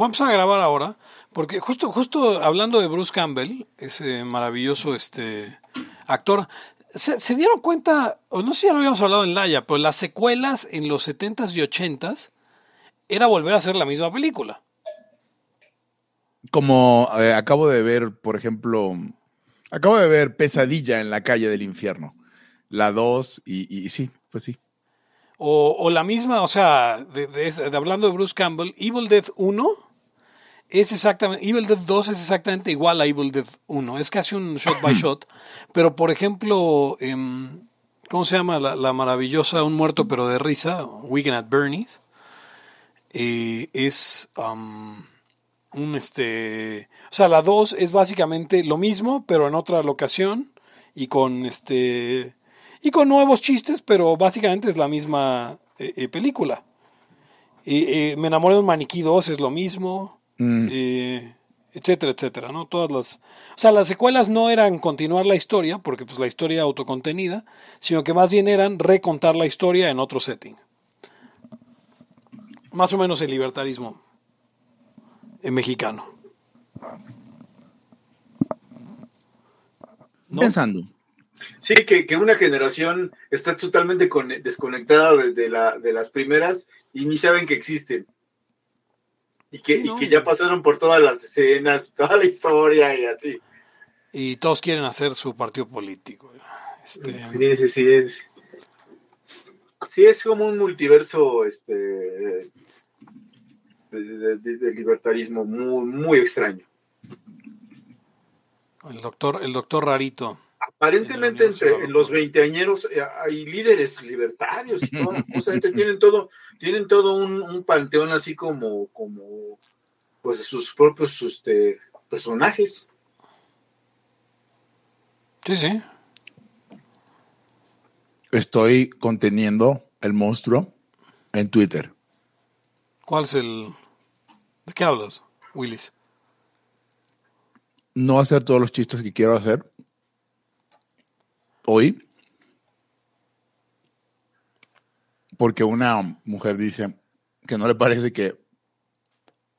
vamos a grabar ahora, porque justo, justo hablando de Bruce Campbell, ese maravilloso este actor, se, dieron cuenta, o no sé si ya lo habíamos hablado en Laia, pero las secuelas en los 70s y 80s era volver a hacer la misma película. Como eh, acabo de ver, por ejemplo, acabo de ver Pesadilla en la calle del infierno. La 2 y, sí, pues sí. O, la misma, o sea, de, hablando de Bruce Campbell, Evil Dead 1 es exactamente, Evil Dead 2 es exactamente igual a Evil Dead 1, es casi un shot by shot, pero por ejemplo, em, ¿cómo se llama la, maravillosa Un muerto pero de risa, Weekend at Bernie's? Eh, es un este, o sea, la 2 es básicamente lo mismo, pero en otra locación y con este y con nuevos chistes, pero básicamente es la misma eh, eh, película. me enamoré de un maniquí 2 es lo mismo. Mm. etcétera, etcétera, ¿no? Todas las, o sea, las secuelas no eran continuar la historia, porque pues la historia autocontenida, sino que más bien eran recontar la historia en otro setting. Más o menos el libertarismo en mexicano. Pensando. Sí, que, una generación está totalmente desconectada de, la, de las primeras y ni saben que existen. Y que, que ya pasaron por todas las escenas, toda la historia y así. Y todos quieren hacer su partido político. Este, sí, sí, sí, es. Sí, es como un multiverso este, de, libertarismo muy, muy extraño. El doctor, el doctor Rarito. Aparentemente entre los veinteañeros eh, hay líderes libertarios y todo. o sea, tienen todo, tienen todo un, panteón así como, como pues sus propios este, personajes. Sí, sí. Estoy conteniendo el monstruo en Twitter. ¿Cuál es el, ¿De qué hablas, Willis? No hacer todos los chistes que quiero hacer hoy. Porque una mujer dice que no le parece que,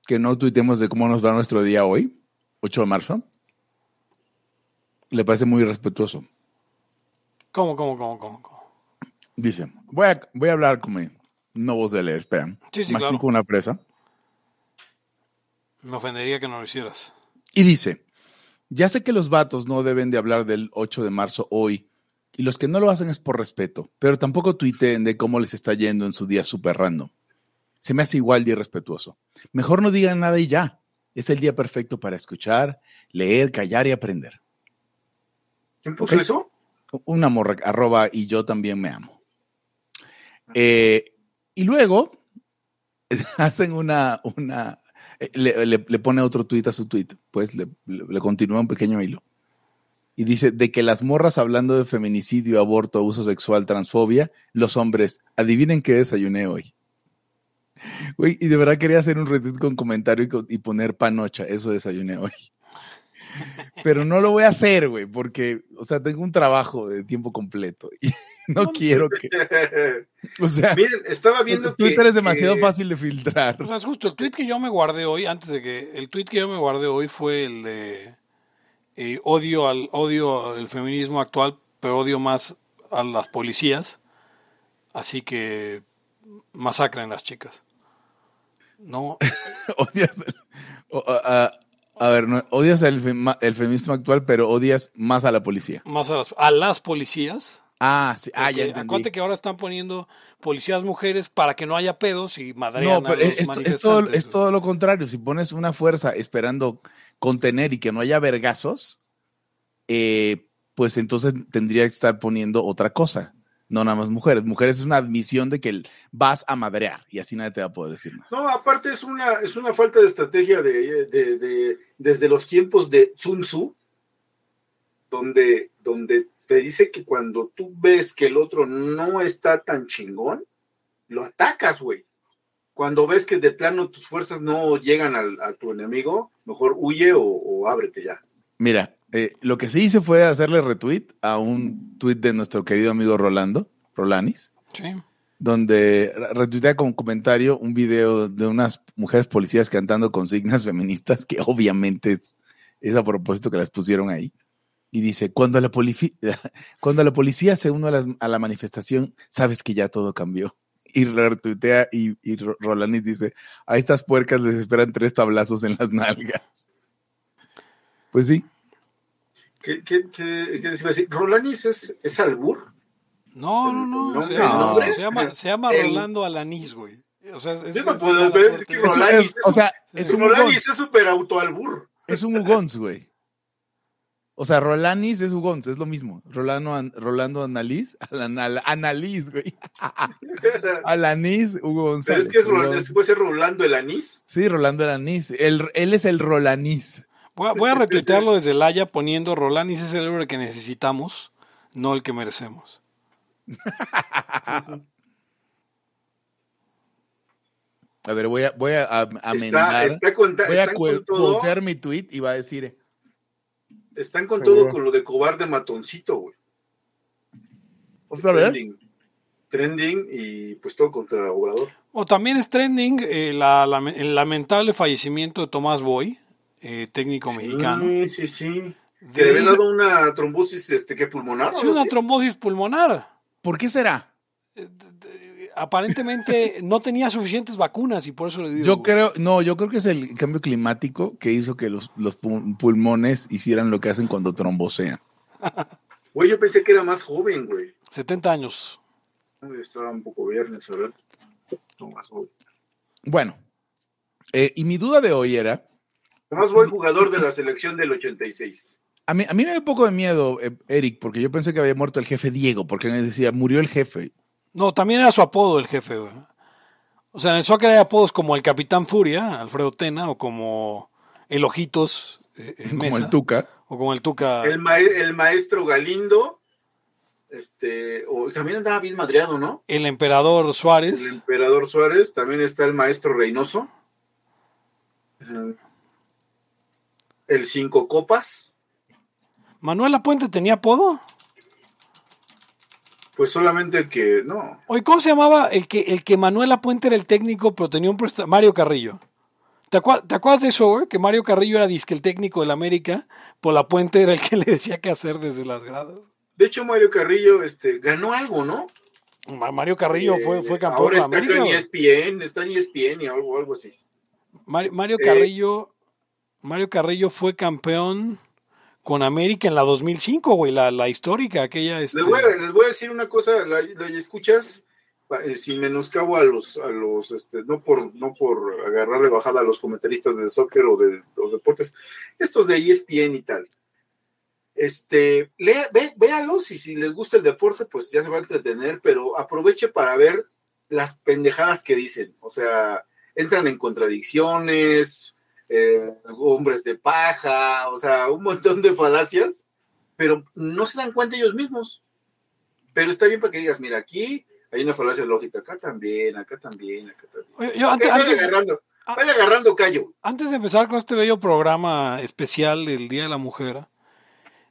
que no tuitemos de cómo nos va nuestro día hoy, 8 de marzo. Le parece muy irrespetuoso. ¿Cómo, cómo, cómo, cómo? Dice, voy a, voy a hablar con mi no voz de leer, espera. Sí, sí, claro. una presa. Me ofendería que no lo hicieras. Y dice, ya sé que los vatos no deben de hablar del 8 de marzo hoy, y los que no lo hacen es por respeto, pero tampoco tuiteen de cómo les está yendo en su día súper random. Se me hace igual de irrespetuoso. Mejor no digan nada y ya. Es el día perfecto para escuchar, leer, callar y aprender. ¿Quién puso eso? Una morra, arroba, y yo también me amo. Eh, y luego hacen una, una, eh, le, pone otro tuit a su tweet, pues le, continúa un pequeño hilo. Y dice, de que las morras hablando de feminicidio, aborto, abuso sexual, transfobia, los hombres, adivinen qué desayuné hoy. y de verdad quería hacer un retweet con comentario y, y poner panocha, eso desayuné hoy. Pero no lo voy a hacer, güey, porque, o sea, tengo un trabajo de tiempo completo y no, quiero que. O sea, miren, estaba viendo Twitter es demasiado fácil de filtrar. O sea, es justo el tweet que yo me guardé hoy, antes de que. El tweet que yo me guardé hoy fue el de. Eh, odio al odio al feminismo actual, pero odio más a las policías. Así que masacren las chicas. No. Odias. A ver, no, odias el, feminismo actual, pero odias más a la policía. Más a las, a las policías. Ah, sí. Ah, ya entendí. Acuérdate que ahora están poniendo policías mujeres para que no haya pedos y madrean no, pero es, todo, es todo lo contrario. Si pones una fuerza esperando contener y que no haya vergazos, eh, pues entonces tendría que estar poniendo otra cosa no nada más mujeres. Mujeres es una admisión de que vas a madrear y así nadie te va a poder decir nada. No, aparte es una, es una falta de estrategia de, desde los tiempos de Sun Tzu, donde, donde te dice que cuando tú ves que el otro no está tan chingón, lo atacas, güey. Cuando ves que de plano tus fuerzas no llegan al, a tu enemigo, mejor huye o, o ábrete ya. Mira, eh, lo que sí hice fue hacerle retweet a un tweet de nuestro querido amigo Rolando, Rolanis. Sí. donde retuitea como comentario un video de unas mujeres policías cantando consignas feministas, que obviamente es, es a propósito que las pusieron ahí. Y dice, cuando la, cuando la policía se une a, las- a la manifestación, sabes que ya todo cambió. Y retuitea y, y Ro- Rolanis dice, a estas puercas les esperan tres tablazos en las nalgas. Pues sí, ¿Qué, qué, qué, qué les iba a decir? ¿Rolanis es, es albur? No, no, no. No, se, no, llama, hombre. se llama, se llama El- Rolando Alanís, güey. O sea, es, Yo no es- puedo ver Rolanis es- es o un- sea, es un Rolanis es súper autoalbur. es un Ugons, güey. O sea, Rolanis es Ugons, es lo mismo. Rolando, An- Rolando Analiz, Alan- Al- Analiz, güey. Alanis, Hugo Pero González. es que es, es- puede ser Rolando el anís. Sí, Rolando. El, él es el Rolanís. Voy a, voy a retuitearlo desde el Haya poniendo Rolanis es el héroe que necesitamos, no el que merecemos. A ver, voy a, voy a, a- a Está, amendar. está con, voy a con todo, mi tweet y va a decir, están con todo con lo de cobarde matoncito, güey. ¿otra vez? Trending. Trending y pues todo contra Obrador. O también es trending eh, la- la- el lamentable fallecimiento de Tomás Boy, eh, técnico mexicano. Sí, sí, sí. De- Que le habían dado una trombosis este, que pulmonar. Sí, una Sí. trombosis pulmonar. ¿Por qué será? Aparentemente no tenía suficientes vacunas y por eso le dio. Yo creo, no, yo creo que es el cambio climático que hizo que los, los pu- pulmones hicieran lo que hacen cuando trombosean. Güey, yo pensé que era más joven, güey. 70 años. Uy, Estaba un poco viernes, a ver. No, más joven. Bueno, eh, y mi duda de hoy era, Tomás Boy, jugador de la selección del 86. a mí, a mí me da un poco de miedo, eh, Eric, porque yo pensé que había muerto el jefe Diego, porque me decía, murió el jefe. No, también era su apodo el jefe, güey. O sea, en el soccer hay apodos como el Capitán Furia, Alfredo Tena, o como el Ojitos eh, eh, Como el Tuca. o como el Tuca. El, mae- el maestro Galindo. Este, o también andaba bien madreado, ¿no? el Emperador El Suárez. emperador Suárez. También está el maestro Reynoso. El Cinco Copas. ¿Manuel Puente tenía apodo? Pues solamente que, no. Oye, ¿cómo se llamaba el que, el que Manuel Puente era el técnico, pero tenía un presta- Mario Carrillo? ¿Te, acua- te acuerdas de eso? Que Mario Carrillo era disque el técnico del América, por la Puente era el que le decía qué hacer desde las gradas. De hecho, Mario Carrillo este, ganó algo, ¿no? Ma- Mario Carrillo fue, Eh, fue campeón Ahora de está América. en. ESPN, está en ESPN y algo, algo así. Mario, Mario Eh, Carrillo, Mario Carrillo fue campeón con América en la 2005, güey, la, la histórica, aquella. Este, Les voy, a, les voy a decir una cosa, la, la escuchas, eh, sin menoscabo a los, a los, este, no por, no por agarrarle bajada a los comentaristas de soccer o de los deportes, estos de ESPN y tal. Este, lea, ve, véalos y si les gusta el deporte, pues ya se va a entretener, pero aproveche para ver las pendejadas que dicen. O sea, entran en contradicciones, eh, hombres de paja, o sea, un montón de falacias pero no se dan cuenta ellos mismos. Pero está bien para que digas, mira, aquí hay una falacia lógica, acá también, acá también, acá también. Oye, yo antes, vaya, antes, agarrando, ah. vaya agarrando callo. antes de empezar con este bello programa especial del Día de la Mujer,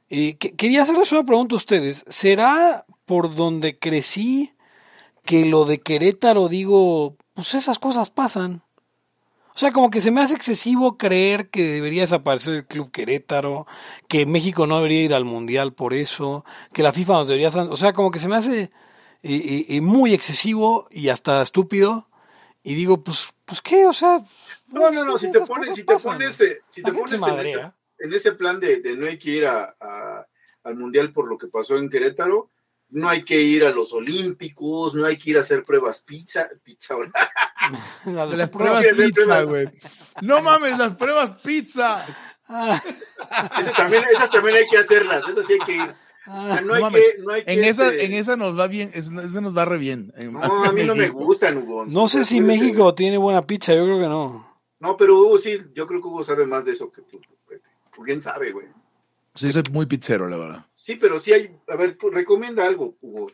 eh, que- quería hacerles una pregunta a ustedes. ¿Será por donde crecí que lo de Querétaro digo, pues esas cosas pasan? O sea, como que se me hace excesivo creer que debería desaparecer el Club Querétaro, que México no debería ir al Mundial por eso, que la FIFA nos debería... O sea, como que se me hace eh, eh, eh, muy excesivo y hasta estúpido. Y digo, pues, pues qué, o sea... No, pues, no, no, si te pones, si te pones, eh, si te pones en, ese, madrea. en ese plan de, de no hay que ir a, a- al mundial por lo que pasó en Querétaro, no hay que ir a los Olímpicos, no hay que ir a hacer pruebas pizza, pizza. La de las la pruebas pizza, güey. No mames, las pruebas pizza. Esas también, esas también hay que hacerlas, esas sí hay que ir. Ah, No hay que, no hay que, En esa, este, en esa nos va bien, es- esa nos va re bien. En- No, a mí no me gustan, Hugo. No sé si. México tiene buena pizza, yo creo que no. No, pero Hugo sí, yo creo que Hugo sabe más de eso que tú. ¿Quién sabe, güey? Sí, soy muy pizzero, la verdad. Sí, pero sí hay, a ver, recomienda algo, Hugo.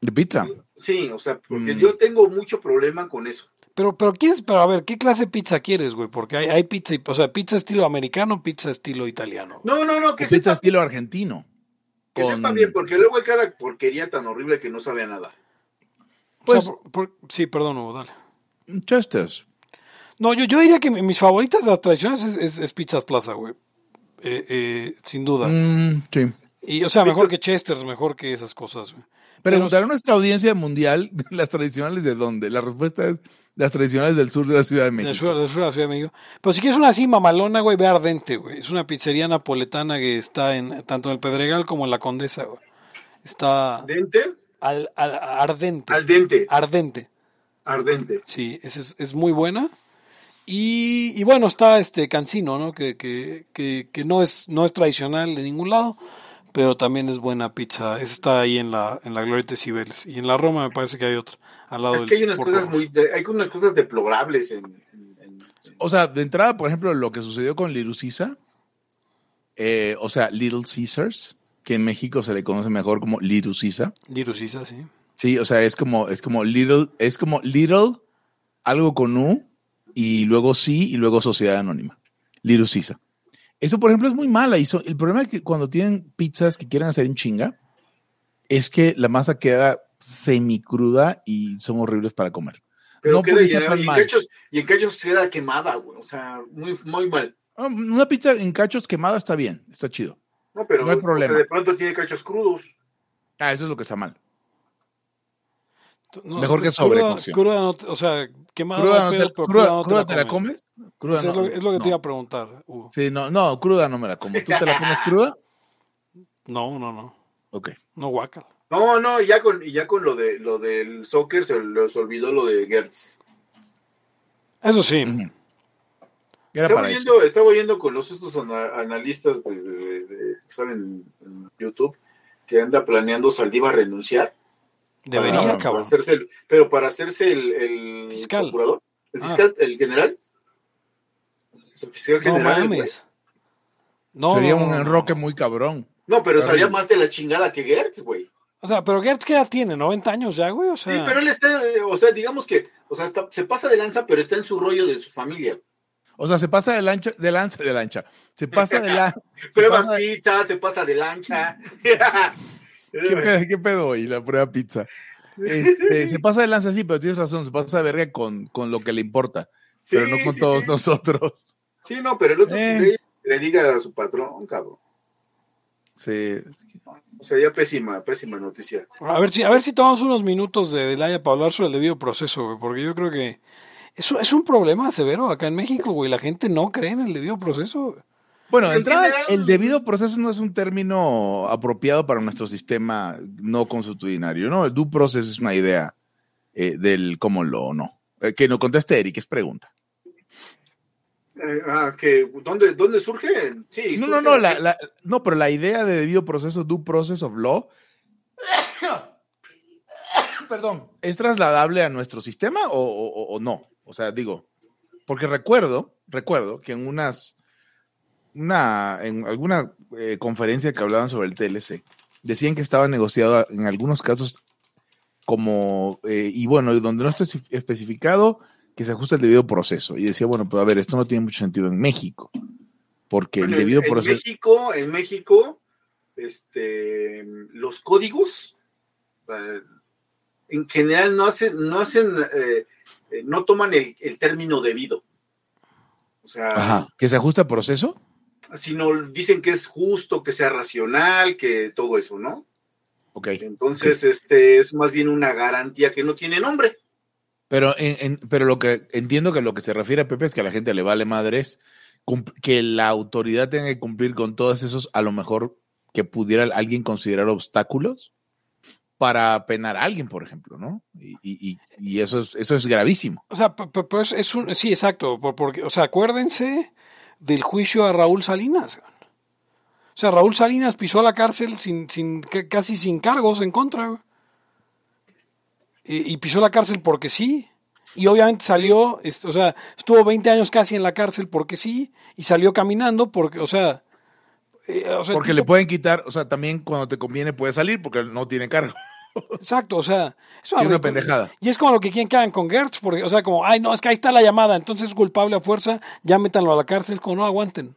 ¿De pizza? Sí, o sea, porque Mm. yo tengo mucho problema con eso. Pero, pero quieres, pero a ver, ¿qué clase de pizza quieres, güey? Porque hay, hay pizza, o sea, pizza estilo americano, pizza estilo italiano. No, no, no, que O pizza estilo argentino. que con- sepa bien, porque luego hay cada porquería tan horrible que no sabe a nada. Pues, sea, por- por- sí, perdón, Hugo, dale. Chesters. No, yo, yo diría que mi- mis favoritas de las tradicionales es, es- es Pizzas Plaza, güey. Eh, eh, sin duda. Mm, sí. Y, o sea, mejor que Chester's, mejor que esas cosas, güey. Preguntar a nuestra audiencia mundial, ¿las tradicionales de dónde? La respuesta es las tradicionales del sur de la Ciudad de México. sur, del sur de la Ciudad de México. Pero si quieres una así mamalona, güey, ve Ardente, güey. Es una pizzería napoletana que está en tanto en el Pedregal como en la Condesa, güey. Está Dente, al, al- ardente. al dente, Ardente. ardente. Sí, esa es, es muy buena. Y, y bueno, está este Cancino, ¿no? Que, que, que, que no es, no es tradicional de ningún lado, pero también es buena pizza. Está ahí en la, en la Glorieta de Cibeles. Y en la Roma me parece que hay otra, al lado Es que hay unas cosas muy, de- hay unas cosas deplorables en, en- en- O sea, de entrada, por ejemplo, lo que sucedió con Little Caesar, eh, o sea, Little Caesars, que en México se le conoce mejor como Little Caesar. Little Caesar, sí. Sí, o sea, es como, es como Little, es como Little, algo con U, y luego sí, y luego Sociedad Anónima. Caesar. Eso, por ejemplo, es muy mala. Y so- el problema es que cuando tienen pizzas que quieren hacer en chinga, es que la masa queda semicruda y son horribles para comer. pero no queda y, en mal. cachos, y en cachos queda quemada, güey. O sea, muy, muy mal. Ah, Una pizza en cachos quemada está bien, está chido. No, pero No hay o sea, problema. de pronto tiene cachos crudos. Ah, eso es lo que está mal. No, Mejor que cruda- sobrecocción. Cruda, no te- o sea, quemada ¿Cruda, no no hay te, pedo, pero cruda- no cruda te la comes. comes? Cruda Pues es, no, lo, es lo que no. te iba a preguntar, Hugo. Sí, no, no, cruda no me la como. ¿Tú te la comes cruda? No, no, no. Ok. No guacal. No, no, y ya con, ya con lo de lo del soccer se les olvidó lo de Gertz. Eso sí. Ujú. Era Estaba oyendo, estaba oyendo con los estos ana- analistas de, de- de- que están en, en YouTube que anda planeando Saldívar renunciar. Debería, para, para cabrón. hacerse el- pero para hacerse el, el Fiscal. procurador, el Ah. fiscal, el general. El fiscal No general. el mames. No, Sería no, un no, no. enroque muy cabrón. No, pero salía más de la chingada que Gertz, güey. O sea, pero Gertz, ¿qué edad tiene? ¿90 años ya, güey? O sea, Sí, pero él está, eh, o sea, digamos que, o sea, está- se pasa de lanza, pero está en su rollo de su familia. O sea, se pasa de lancha, de lanza, de lancha. Se pasa de la. se Pruebas pizza, se pasa de lancha. ¿Qué pedo, qué pedo hoy la prueba pizza? Este, se pasa de lanza, sí, pero tienes razón, se pasa de verga con, con lo que le importa, pero no con sí, todos sí. nosotros. Sí, no, pero el otro Eh. le, le diga a su patrón, cabrón. Sí. O sea, ya pésima, pésima noticia. a ver si, a ver si tomamos unos minutos de Delaya para hablar sobre el debido proceso, güey, porque yo creo que es, un- es un problema severo acá en México, güey. La gente no cree en el debido proceso. Bueno, de En entrada, el debido proceso no es un término apropiado para nuestro sistema no consuetudinario, ¿no? El due process es una idea eh, del cómo lo o no. Eh, que no conteste Eric, es pregunta. Eh, ah, que, ¿dónde, ¿Dónde surge? Sí, No, surge no, no, la- la- no, pero la idea de debido proceso, due process of law, perdón, ¿es trasladable a nuestro sistema o, o- o no? O sea, digo, porque recuerdo, recuerdo que en unas, una, en alguna eh, conferencia que hablaban sobre el TLC, decían que estaba negociado en algunos casos como, eh, y bueno, donde no está espe- especificado, que se ajusta el debido proceso. Y decía, bueno, pues a ver, esto no tiene mucho sentido en México, porque Bueno, el debido en, en proceso... México, en México, este, los códigos, eh, en general no hacen, no hacen, no toman el, el término debido. O sea, Ajá, que se ajusta a proceso. Sino dicen que es justo, que sea racional, que todo eso, ¿no? Ok. Entonces, este es más bien una garantía que no tiene nombre. Pero, en, en- pero lo que entiendo que lo que se refiere a Pepe es que a la gente le vale madres que la autoridad tenga que cumplir con todos esos, a lo mejor que pudiera alguien considerar obstáculos para penar a alguien, por ejemplo, ¿no? Y, y- eso, es, eso es gravísimo. O sea, pero es, es un, sí, exacto, por- porque, o sea, acuérdense del juicio a Raúl Salinas. O sea, Raúl Salinas pisó a la cárcel sin, sin, ca- casi sin cargos en contra. Y, y pisó la cárcel porque sí. Y obviamente salió, o sea, estuvo 20 años casi en la cárcel porque sí. Y salió caminando porque, o sea... eh, o sea, Porque le pueden quitar, o sea, también cuando te conviene puede salir porque no tiene cargo. Exacto, o sea, es una pendejada. Y es como lo que quieren que hagan con Gertz, porque, o sea, como, ay, no, es que ahí está la llamada, entonces es culpable a fuerza, ya métanlo a la cárcel, como no aguanten.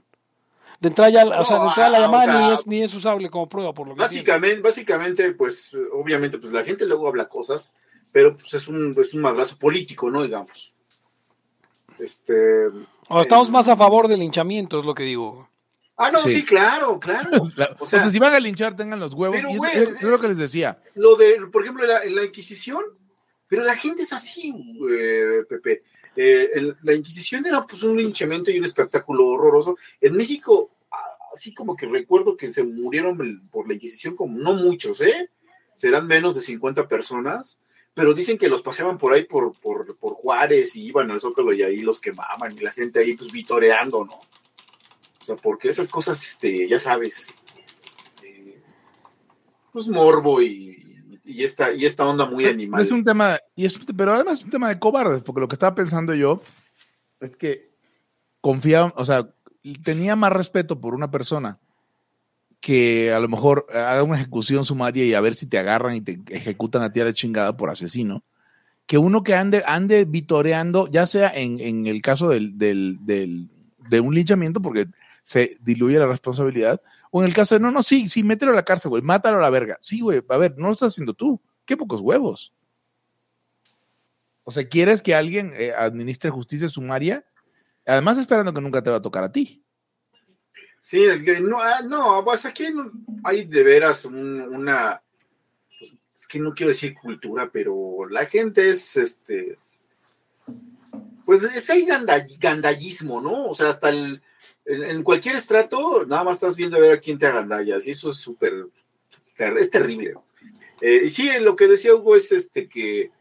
De entrada, ya, o sea, de entrada la o llamada sea, ni, es, ni es usable como prueba, por lo que entiendo. Básicamente, básicamente, pues, obviamente, pues la gente luego habla cosas, pero pues es un, es un madrazo político, ¿no? Digamos. Este. O estamos más a favor del linchamiento, es lo que digo. Ah, no, sí, claro, claro. O sea, si van a linchar, tengan los huevos. Pero, güey, es, es lo que les decía. Lo de, por ejemplo, la, la Inquisición, pero la gente es así, Pepe. Eh, el- la Inquisición era pues un linchamiento y un espectáculo horroroso. En México, así como que recuerdo que se murieron por la Inquisición como no muchos, ¿eh? Serán menos de 50 personas, pero dicen que los paseaban por ahí por, por, por Juárez y iban al Zócalo y ahí los quemaban y la gente ahí pues vitoreando, ¿no? Sea, porque esas cosas, este, ya sabes, eh, pues morbo y, y esta, y esta onda muy animal. Es un tema, y es pero además es un tema de cobardes, porque lo que estaba pensando yo es que confiaba, o sea, tenía más respeto por una persona que a lo mejor haga una ejecución sumaria y a ver si te agarran y te ejecutan a ti a la chingada por asesino, que uno que ande, ande vitoreando, ya sea en, en el caso del, del, del- de un linchamiento, porque se diluye la responsabilidad, o en el caso de, no, no, sí, sí, mételo a la cárcel, güey, mátalo a la verga. Sí, güey, a ver, no lo estás haciendo tú. Qué pocos huevos. O sea, ¿quieres que alguien eh, administre justicia sumaria? Además, esperando que nunca te va a tocar a ti. Sí, no, ah, no, pues aquí hay de veras un- una, pues, es que no quiero decir cultura, pero la gente es, este, pues es el ganda- gandallismo, ¿no? O sea, hasta el, en, en cualquier estrato, nada más estás viendo a ver a quién te agandallas, y eso es súper, es terrible. Eh, y sí, lo que decía Hugo es este que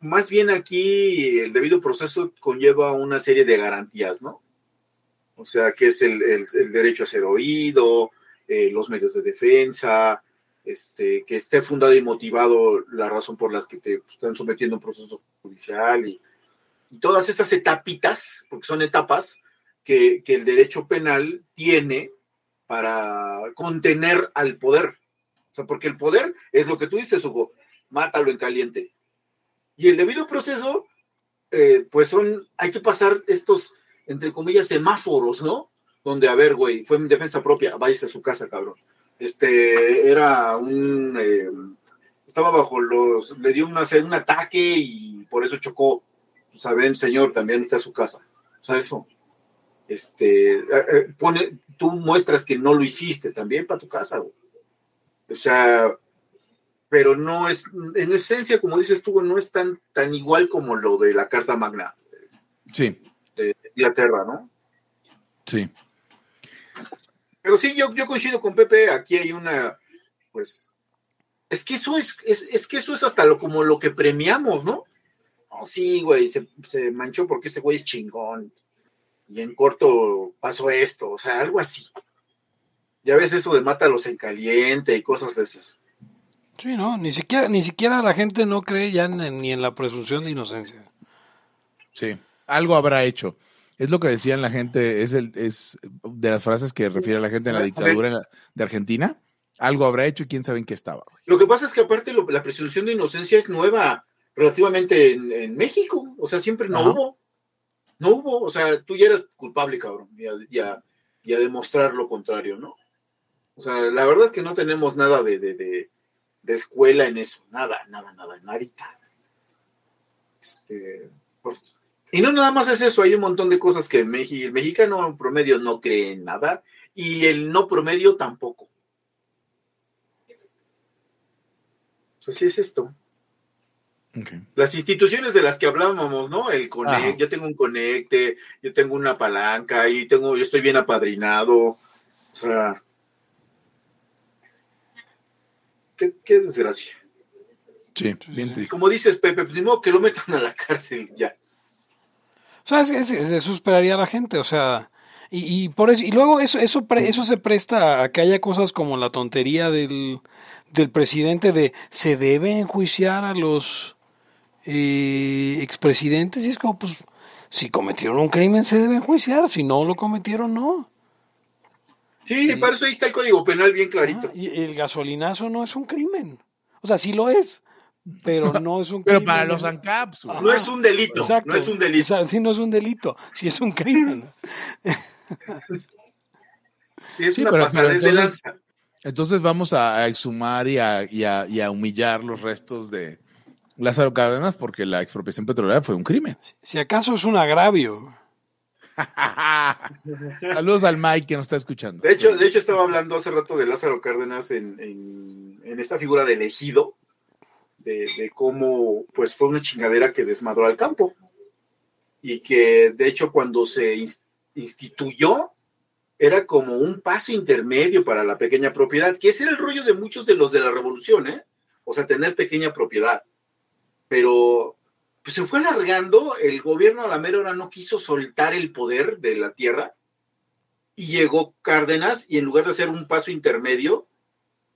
más bien aquí el debido proceso conlleva una serie de garantías, ¿no? O sea, que es el, el- el derecho a ser oído, eh, los medios de defensa, este, que esté fundado y motivado la razón por las que te están sometiendo a un proceso judicial y, y todas esas etapitas, porque son etapas que, el derecho penal tiene para contener al poder. O sea, porque el poder es lo que tú dices, Hugo, mátalo en caliente. Y el debido proceso, eh, pues son, hay que pasar estos, entre comillas, semáforos, ¿no? Donde, a ver, güey, fue en defensa propia, váyase a su casa, cabrón. Este, era un, eh, estaba bajo los, le dio una, un ataque y por eso chocó. Saben, señor, también está a su casa. O sea, eso. Este, eh, eh, pone, tú muestras que no lo hiciste también para tu casa, güey. O sea, pero no es, en esencia, como dices tú, no es tan, tan igual como lo de la Carta Magna Sí, de Inglaterra, ¿no? sí. Pero sí, yo, yo coincido con Pepe, aquí hay una, pues, es que eso es, es, es que eso es hasta lo como lo que premiamos, ¿no? Oh, sí, güey, se, se manchó porque ese güey es chingón. Y en corto pasó esto, o sea, algo así. Ya ves eso de mátalos en caliente y cosas de esas. Sí, no, ni siquiera, ni siquiera la gente no cree ya en- ni en la presunción de inocencia. Sí, algo habrá hecho. Es lo que decían la gente, es, el, es de las frases que refiere la gente en la A dictadura de Argentina. Algo habrá hecho y quién sabe en qué estaba. Lo que pasa es que aparte lo- la presunción de inocencia es nueva relativamente en, en México. O sea, siempre no Ajá. hubo. No hubo. O sea, tú ya eres culpable, cabrón. Y a, demostrar lo contrario, ¿no? O sea, la verdad es que no tenemos nada de, de, de- escuela en eso. Nada, nada, nada, nadita. Este, pues, y no nada más es eso, hay un montón de cosas que el, mexicano promedio no cree en nada y el no promedio tampoco. O sí es esto. Las instituciones de las que hablábamos, ¿no? El Conect, Ajá. yo tengo un Conecte, yo tengo una palanca, y tengo, yo estoy bien apadrinado. O sea, qué, qué desgracia. Sí, bien triste. Como dices, Pepe, pues ni modo que lo metan a la cárcel ya. O sea, es, es- es- eso esperaría la gente, o sea, y, y por eso, y luego eso, eso, pre- eso se presta a que haya cosas como la tontería del, del presidente de se debe enjuiciar a los eh, expresidentes, y es como, pues, si cometieron un crimen se debe enjuiciar, si no lo cometieron, no. Sí, para eso ahí está el código penal bien clarito. Ah, y el gasolinazo no es un crimen. O sea, sí lo es, pero no es un Pero crimen. para los ANCAPs. No es un delito, Exacto. no es un delito. O sea, sí, no es un delito, sí es un crimen. Sí, es Sí, una pero- pasada pero de entonces- lanza. Entonces vamos a, a exhumar y a, y a- y a humillar los restos de, Lázaro Cárdenas porque la expropiación petrolera fue un crimen. Si acaso es un agravio. Saludos al Mike que nos está escuchando. De hecho, de hecho estaba hablando hace rato de Lázaro Cárdenas en, en, en esta figura de elegido, de, de, cómo pues fue una chingadera que desmadró al campo. Y que de hecho cuando se instituyó era como un paso intermedio para la pequeña propiedad, que ese era el rollo de muchos de los de la revolución, ¿eh? O sea, tener pequeña propiedad. Pero pues se fue alargando, el gobierno a la mera hora no quiso soltar el poder de la tierra y llegó Cárdenas y en lugar de hacer un paso intermedio,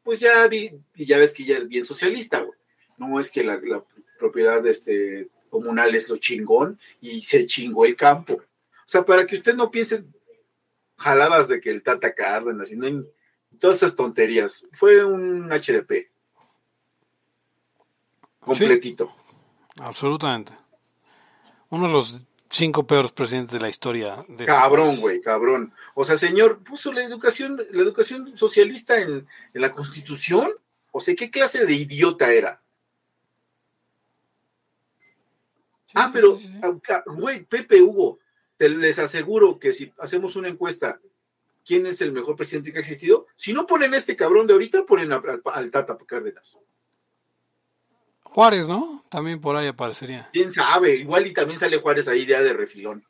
pues ya vi, y ya ves que ya es bien socialista, güey. No es que la, la propiedad este, comunal es lo chingón y se chingó el campo. O sea, para que usted no piense jaladas de que el Tata Cárdenas y no hay, todas esas tonterías. Fue un HDP. Completito. Sí. Absolutamente. Uno de los cinco peores presidentes de la historia. De cabrón, este güey, cabrón. O sea, señor, puso la educación, la educación socialista en, en, la Constitución. O sea, ¿qué clase de idiota era? Sí, ah, sí, pero, sí, güey, Pepe Hugo, te les aseguro que si hacemos una encuesta, ¿quién es el mejor presidente que ha existido? Si no ponen a este cabrón de ahorita, ponen al, al Tata Cárdenas. Juárez, ¿no? También por ahí aparecería. ¿Quién sabe? Igual y también sale Juárez ahí ya de refilón.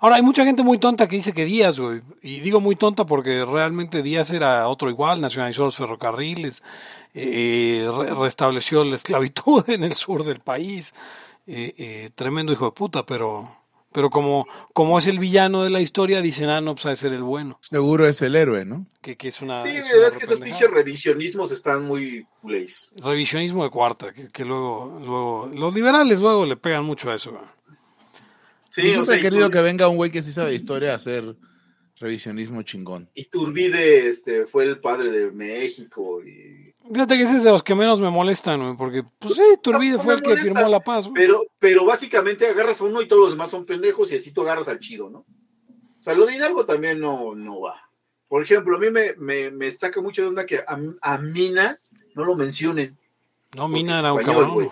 Ahora, hay mucha gente muy tonta que dice que Díaz, güey. Y digo muy tonta porque realmente Díaz era otro igual, nacionalizó los ferrocarriles, eh, re restableció la esclavitud en el sur del país. Eh, eh, tremendo hijo de puta, pero, pero como, como es el villano de la historia, dicen, ah, no, pues ha de ser el bueno. Seguro es el héroe, ¿no? Que, que es una. Sí, es, verdad una es que esos pinches revisionismos están muy culés. Revisionismo de cuarta, que, que, luego, luego. Los liberales luego le pegan mucho a eso, güey. Sí, Yo siempre o sea, he querido que venga un güey que sí sabe de historia a hacer revisionismo chingón. Iturbide este, fue el padre de México y Fíjate que ese es de los que menos me molestan, güey, porque, pues sí, Turbide no, fue el molesta, que firmó la paz. Güey. Pero, pero básicamente agarras a uno y todos los demás son pendejos y así tú agarras al chido, ¿no? O sea, lo de Hidalgo también no, no va. Por ejemplo, a mí me, me, me saca mucho de onda que a, a, Mina no lo mencionen. No, Mina era un cabrón. Güey.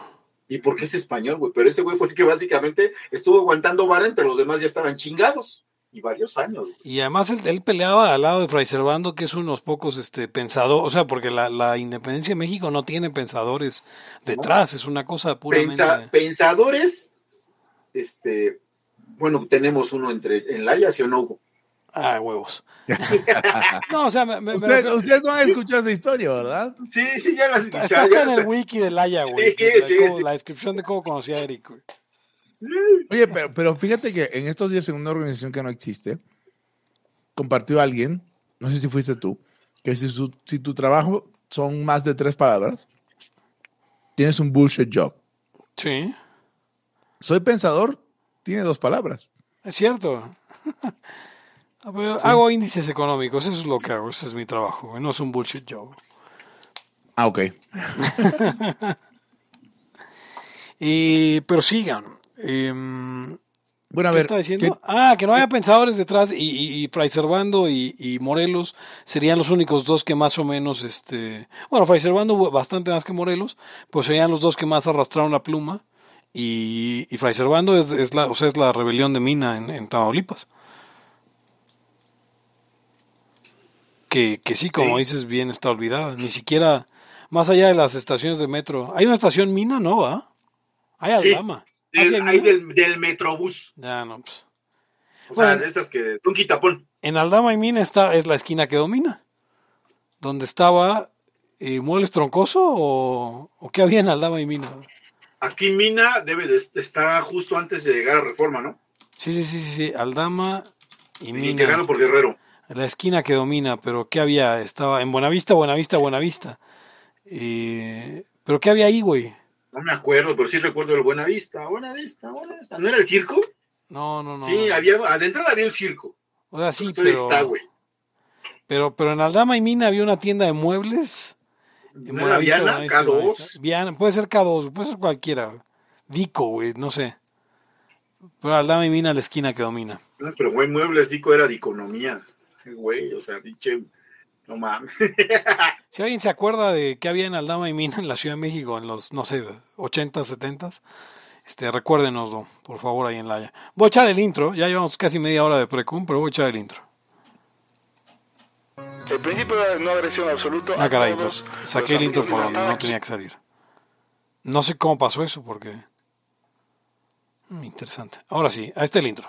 ¿Y por qué es español, güey? Pero ese güey fue el que básicamente estuvo aguantando vara entre los demás ya estaban chingados y varios años. Y además él, él, peleaba al lado de Fray Servando, que es unos pocos este, pensadores, o sea, porque la, la, independencia de México no tiene pensadores detrás, no. es una cosa puramente... Pensa, pensadores, este, bueno, tenemos uno entre, en Laia, ¿sí o no? Ah, huevos. no, o sea, me, me, Usted, me... ustedes no han escuchado esa historia, ¿verdad? Sí, sí, ya la escuché. Está, está en el wiki de Laia, güey. Sí, la, sí, sí. la descripción de cómo conocí a Eric, güey. Oye, pero, pero, fíjate que en estos días en una organización que no existe, compartió alguien, no sé si fuiste tú, que si, su, si tu trabajo son más de tres palabras, tienes un bullshit job. Sí. Soy pensador, tiene dos palabras. Es cierto. sí. Hago índices económicos, eso es lo que hago, ese es mi trabajo, no es un bullshit job. Ah, ok. y, pero sigan. Eh, bueno, a ¿Qué ver. está diciendo? ¿qué? Ah, que no haya pensadores detrás y, y, y Fray Servando y, y, Morelos serían los únicos dos que más o menos, este, bueno, Fray Servando bastante más que Morelos, pues serían los dos que más arrastraron la pluma y, y Fray Servando es, es, la, o sea, es la rebelión de Mina en, en Tamaulipas. Que, que sí, como sí. dices, bien está olvidada. Ni siquiera, más allá de las estaciones de metro. ¿Hay una estación Mina? No, ¿va? Hay Aldama. Sí. Del, hay del, del, Metrobús. Ya, no, pues. O sea, bueno, de esas que son quitapón. En Aldama y Mina está, es la esquina que domina. Donde estaba eh, Muebles Troncoso o, o, qué había en Aldama y Mina. Aquí Mina debe de estar justo antes de llegar a Reforma, ¿no? Sí, sí, sí, sí, sí. Aldama y, y Mina. Llegando por Guerrero. La esquina que domina, pero ¿qué había? Estaba en Buenavista, Buenavista, Buenavista. Eh, pero ¿qué había ahí, güey? No me acuerdo, pero sí recuerdo el Buenavista, Buenavista, Buenavista. ¿No era el circo? No, no, no. Sí, no. había, adentro había un circo. O sea, sí, pero... Está, pero, pero en Aldama y Mina había una tienda de muebles. En ¿No Buenavista, Viana, K2? Viana, puede ser K2, puede ser cualquiera. Dico, güey, no sé. Pero Aldama y Mina la esquina que domina. No, pero güey, muebles Dico era de economía. Güey, o sea, diche... No mames. Si alguien se acuerda de qué había en Aldama y Mina en la Ciudad de México en los, no sé, 80, 70, este, recuérdenoslo, por favor, ahí en la... Voy a echar el intro, ya llevamos casi media hora de precum, pero voy a echar el intro. El principio de no agresión absoluto Ah, a caray, todos lo- saqué el intro por de donde no tenía que salir. No sé cómo pasó eso, porque... Mm, Interesante. Ahora sí, a este el intro.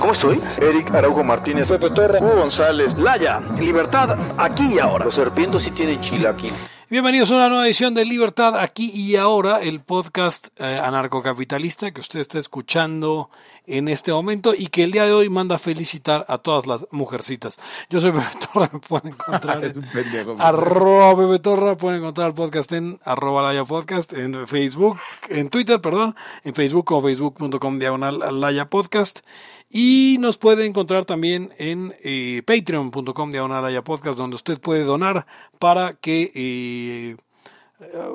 ¿Cómo estoy? Eric Araujo Martínez, Pepe Torra, Hugo González, Laya, Libertad, aquí y ahora. Los serpientes sí tienen chilaquil. Bienvenidos a una nueva edición de Libertad aquí y ahora, el podcast eh, anarcocapitalista que usted está escuchando en este momento y que el día de hoy manda a felicitar a todas las mujercitas. Yo soy Pepe Torra, me pueden encontrar Es un en pendejo. arroba Pepe Torra, pueden encontrar el podcast en arroba Laya Podcast, en Facebook, en Twitter, perdón, en Facebook como facebook.com diagonal Laya Podcast. Y nos puede encontrar también en eh, patreon.com Laya Podcast, donde usted puede donar para que eh,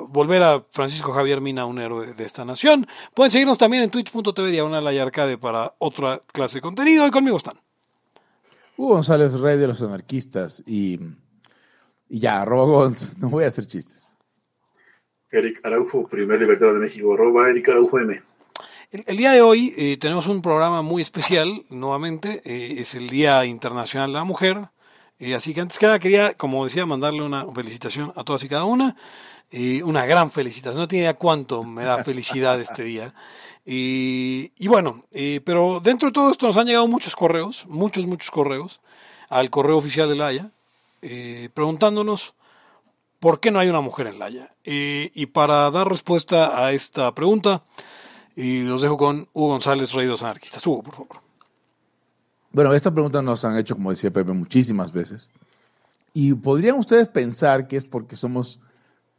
volver a Francisco Javier Mina, un héroe de esta nación. Pueden seguirnos también en twitch.tv diagonal Laya Arcade para otra clase de contenido. Y conmigo están. Hugo González, rey de los anarquistas. Y, y ya, arroba Gonz. No voy a hacer chistes. Eric Araujo, primer libertador de México, arroba Eric Araujo M. El, día de hoy eh, tenemos un programa muy especial, nuevamente, eh, es el Día Internacional de la Mujer, eh, así que antes que nada quería, como decía, mandarle una felicitación a todas y cada una, una gran felicitación, no tiene idea cuánto me da felicidad este día. Y, bueno, pero dentro de todo esto nos han llegado muchos correos, muchos, muchos correos, al correo oficial de la Haya, preguntándonos por qué no hay una mujer en la Haya. Y para dar respuesta a esta pregunta, y los dejo con Hugo González, Rey de los Anarquistas. Hugo, por favor. Bueno, esta pregunta nos han hecho, como decía Pepe, muchísimas veces. Y podrían ustedes pensar que es porque somos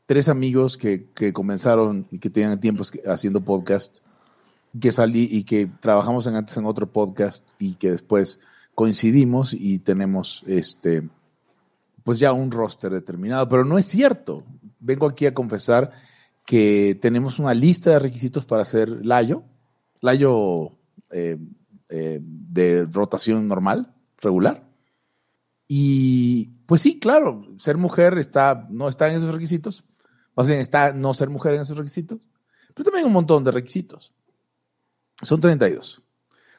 tres amigos que, que comenzaron y que tenían tiempos haciendo podcast, que salí y que trabajamos en, antes en otro podcast y que después coincidimos y tenemos este pues ya un roster determinado, pero no es cierto. Vengo aquí a confesar que tenemos una lista de requisitos para hacer layo, layo eh, eh, de rotación normal, regular. Y pues sí, claro, ser mujer está, no está en esos requisitos. O sea, está no ser mujer en esos requisitos. Pero también un montón de requisitos. Son 32.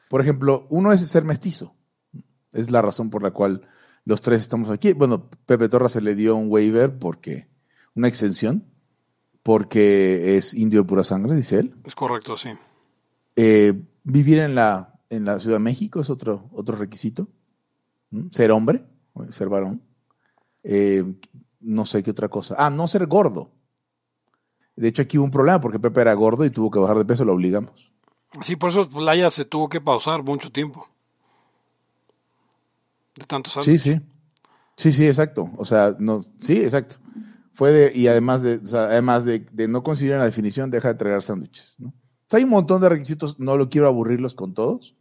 Por ejemplo, uno es ser mestizo. Es la razón por la cual los tres estamos aquí. Bueno, Pepe Torra se le dio un waiver porque, una extensión, porque es indio de pura sangre, dice él. Es correcto, sí. Eh, vivir en la, en la Ciudad de México es otro, otro requisito. ¿Mm? Ser hombre, ser varón. Eh, no sé qué otra cosa. Ah, no ser gordo. De hecho, aquí hubo un problema porque Pepe era gordo y tuvo que bajar de peso, lo obligamos. Sí, por eso Laya se tuvo que pausar mucho tiempo. De tantos años. Sí, sí. Sí, sí, exacto. O sea, no, sí, exacto. Fue de, y además de, o sea, además de, de no considerar la definición, deja de traer sándwiches, ¿no? O sea, hay un montón de requisitos, no lo quiero aburrirlos con todos,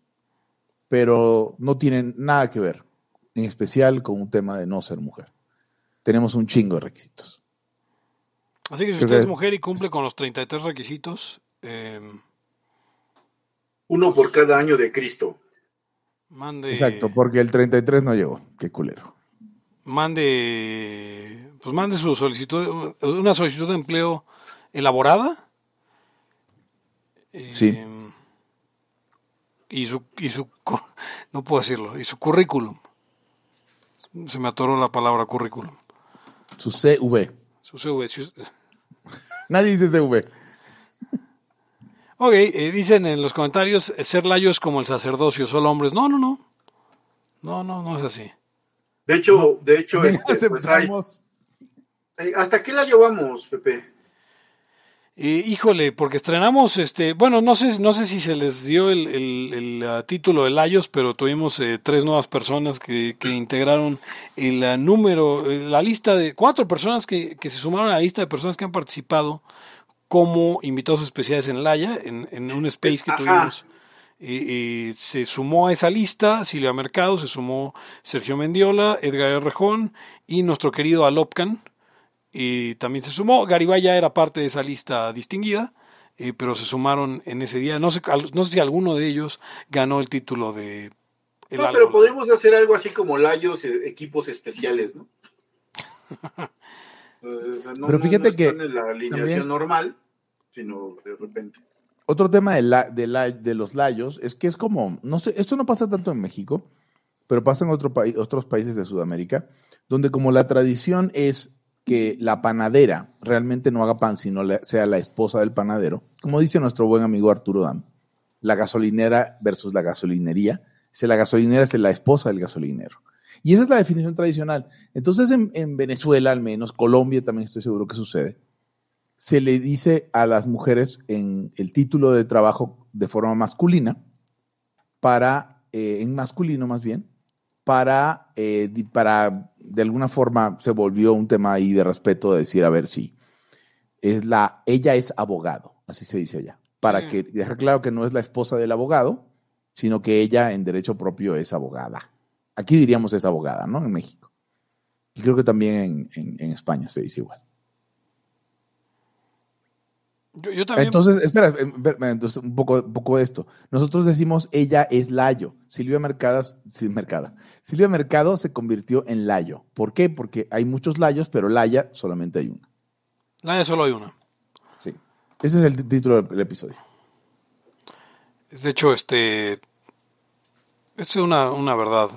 pero no tienen nada que ver, en especial con un tema de no ser mujer. Tenemos un chingo de requisitos. Así que si Creo usted es mujer y cumple con los 33 requisitos, eh, Uno por cada año de Cristo. mande. Exacto, porque el 33 no llegó. Qué culero. Mande. Pues mande su solicitud, una solicitud de empleo elaborada. Eh, Sí. Y su, y su. No puedo decirlo. Y su currículum. Se me atoró la palabra currículum. Su CV. Su CV. su- Nadie dice CV. Ok, Ok, eh, dicen en los comentarios, ser layo es como el sacerdocio, solo hombres. No, no, no. No, no, no es así. De hecho, de hecho, este, pues hay- ¿hasta qué la llevamos, Pepe? Eh, híjole, porque estrenamos, este, bueno, no sé, no sé si se les dio el, el- el, título de Layos, pero tuvimos eh, tres nuevas personas que, que integraron el número, eh, la lista de cuatro personas que, que se sumaron a la lista de personas que han participado como invitados especiales en Laya, en, en un space que Ajá. tuvimos. Eh, eh, se sumó a esa lista Silvia Mercado, se sumó Sergio Mendiola, Edgar. Rejón y nuestro querido Alopcan. Y también se sumó. Garibay ya era parte de esa lista distinguida, eh, pero se sumaron en ese día. No sé, no sé si alguno de ellos ganó el título de. el No, pero podríamos hacer algo así como Layos, eh, equipos especiales, ¿no? Entonces, no- Pero no- fíjate no que están en la alineación también- normal, sino de repente. Otro tema de, la, de, la- de los layos es que es como, no sé, esto no pasa tanto en México, pero pasa en otro país, otros países de Sudamérica, donde como la tradición es que la panadera realmente no haga pan, sino sea la esposa del panadero, como dice nuestro buen amigo Arturo Dam, la gasolinera versus la gasolinería, si la gasolinera es la esposa del gasolinero. Y esa es la definición tradicional. Entonces en, en Venezuela al menos, Colombia también estoy seguro que sucede, se le dice a las mujeres en el título de trabajo de forma masculina, para, eh, en masculino más bien, para, eh, para, de alguna forma se volvió un tema ahí de respeto de decir, a ver si es la, ella es abogado, así se dice ella, para Sí. que dejar claro que no es la esposa del abogado, sino que ella en derecho propio es abogada. Aquí diríamos es abogada, ¿no? En México. Y creo que también en- en- en España se dice igual. Yo, yo también. Entonces, espera, ver- entonces un poco, un poco de esto. Nosotros decimos ella es Layo. Silvia Mercadas, sí, Mercada. Silvia Mercado se convirtió en Layo. ¿Por qué? Porque hay muchos Layos, pero Laya solamente hay una. Laya solo hay una. Sí. Ese es el título del, episodio. Es de hecho, este. Es una, una verdad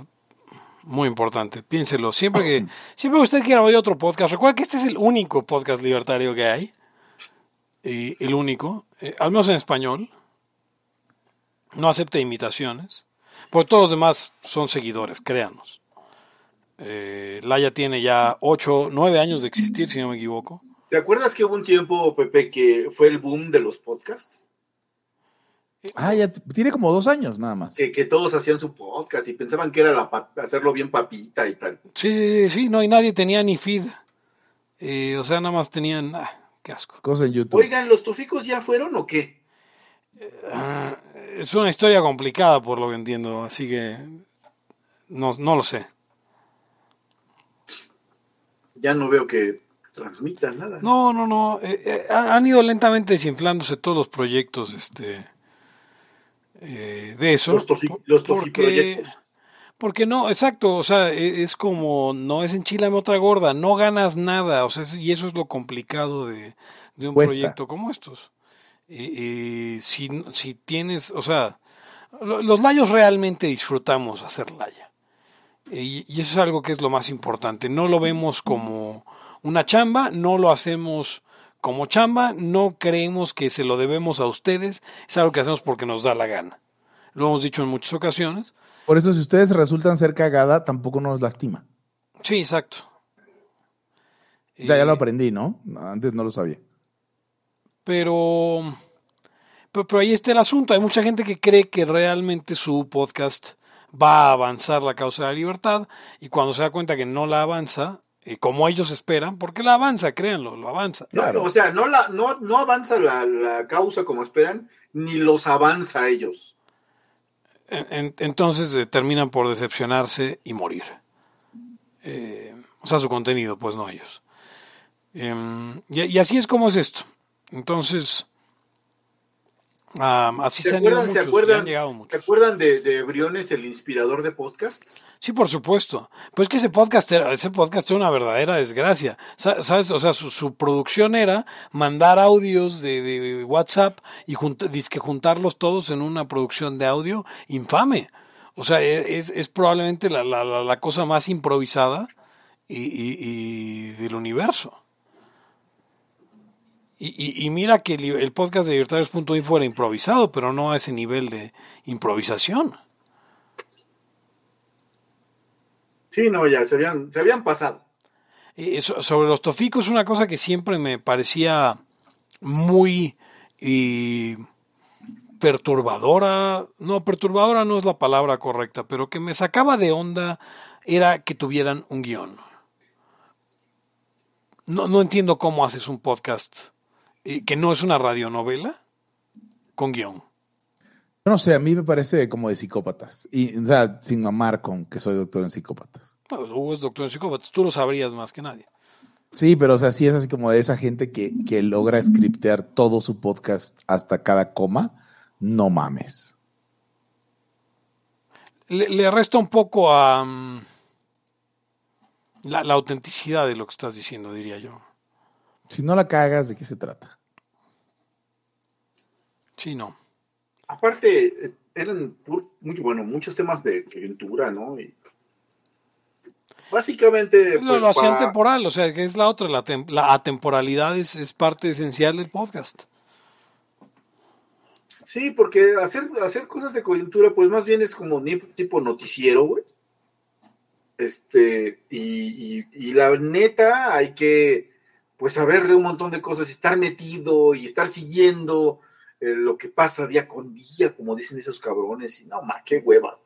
muy importante. Piénselo. Siempre que, siempre que usted quiera oír otro podcast, recuerda que este es el único podcast libertario que hay. Y el único, eh, al menos en español. No acepta imitaciones. Porque todos los demás son seguidores, créanos. Eh, Laya tiene ya 8, 9 años de existir, si no me equivoco. ¿Te acuerdas que hubo un tiempo, Pepe, que fue el boom de los podcasts? Ah, ya tiene como dos años nada más. Que, que todos hacían su podcast y pensaban que era la hacerlo bien papita y tal. Sí, sí, sí, sí, no, y nadie tenía ni feed. Eh, o sea, nada más tenían. Ah, qué asco. En YouTube. Oigan, ¿los tuficos ya fueron o qué? Es una historia complicada, por lo que entiendo, así que. No, no lo sé. Ya no veo que transmitan nada. No, no, no. eh, eh, han ido lentamente desinflándose todos los proyectos este, eh, de eso. Los, tofi- Por- los porque, tofiproyectos. Porque no, exacto. O sea, e- es como no es enchilame otra gorda, no ganas nada. O sea, y eso es lo complicado de, de un Cuesta. proyecto como estos. Y, y si, si tienes, o sea, lo- los layos realmente disfrutamos hacer laya. Y, y eso es algo que es lo más importante. No lo vemos como una chamba, no lo hacemos como chamba, no creemos que se lo debemos a ustedes, es algo que hacemos porque nos da la gana. Lo hemos dicho en muchas ocasiones. Por eso, si ustedes resultan ser cagada, tampoco nos lastima. Sí, exacto. Ya, ya lo Eh, aprendí, ¿no? Antes no lo sabía. pero, pero, pero ahí está el asunto. Hay mucha gente que cree que realmente su podcast va a avanzar la causa de la libertad y cuando se da cuenta que no la avanza, eh, como ellos esperan, porque la avanza, créanlo, lo avanza. No, Claro. o sea, no, la, no, no avanza la, la causa como esperan, ni los avanza a ellos. En- en- entonces eh, terminan por decepcionarse y morir. Eh, o sea, su contenido, pues no ellos. Em, y, y así es como es esto. Entonces, así se, ¿Se han ido acuerdan, muchos, ¿se y acuerdan, han llegado ¿se muchos. acuerdan de, de Briones, el inspirador de podcasts? Sí, por supuesto. Pues que ese podcast era, ese podcast era una verdadera desgracia. Sa- ¿Sabes? O sea, su, producción era mandar audios de, de WhatsApp y junta- dizque juntarlos todos en una producción de audio infame. O sea, e- es, es probablemente la, la, la- cosa más improvisada y, y- del universo. Y, y- mira que el, el podcast de libertarios.info era improvisado, pero no a ese nivel de improvisación. Sí, no, ya se habían, se habían pasado. So- sobre los toficos, una cosa que siempre me parecía muy perturbadora, no, perturbadora no es la palabra correcta, pero que me sacaba de onda era que tuvieran un guion. No, no entiendo cómo haces un podcast eh, que no es una radionovela con guion. No sé, a mí me parece como de psicópatas. Y, o sea, sin mamar con que soy doctor en psicópatas. Bueno, Hugo es doctor en psicópatas, tú lo sabrías más que nadie. Sí, pero o sea, sí es así como de esa gente que, que logra scriptear todo su podcast hasta cada coma. No mames. Le, le resta un poco a mm, la, la autenticidad de lo que estás diciendo, diría yo. Si no la cagas, ¿de qué se trata? Sí, no. Aparte, eran muy, bueno, muchos temas de coyuntura, ¿no? Y básicamente, lo, pues, lo hacían para- temporal, o sea, que es la otra, la, tem- la atemporalidad es, es parte esencial del podcast. Sí, porque hacer, hacer cosas de coyuntura, pues más bien es como tipo noticiero, güey. Este, y, y- y la neta, hay que, pues, saber de un montón de cosas, estar metido y estar siguiendo eh, lo que pasa día con día, como dicen esos cabrones, y no, ma, qué hueva.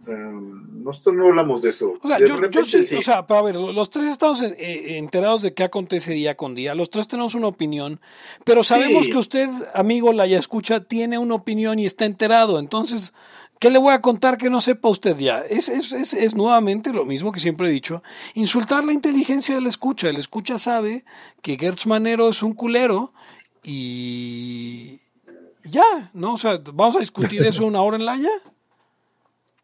O sea, nosotros no hablamos de eso. O sea, de yo, yo sí, sí. o sea, pero a ver, los tres estamos eh, enterados de qué acontece día con día, los tres tenemos una opinión, pero sabemos Sí. que usted, amigo la ya escucha, tiene una opinión y está enterado, entonces, ¿qué le voy a contar que no sepa usted ya? Es, es, es, es nuevamente lo mismo que siempre he dicho, insultar la inteligencia del escucha, el escucha sabe que Gertz Manero es un culero y ya, ¿no? O sea, vamos a discutir eso una hora en la ya.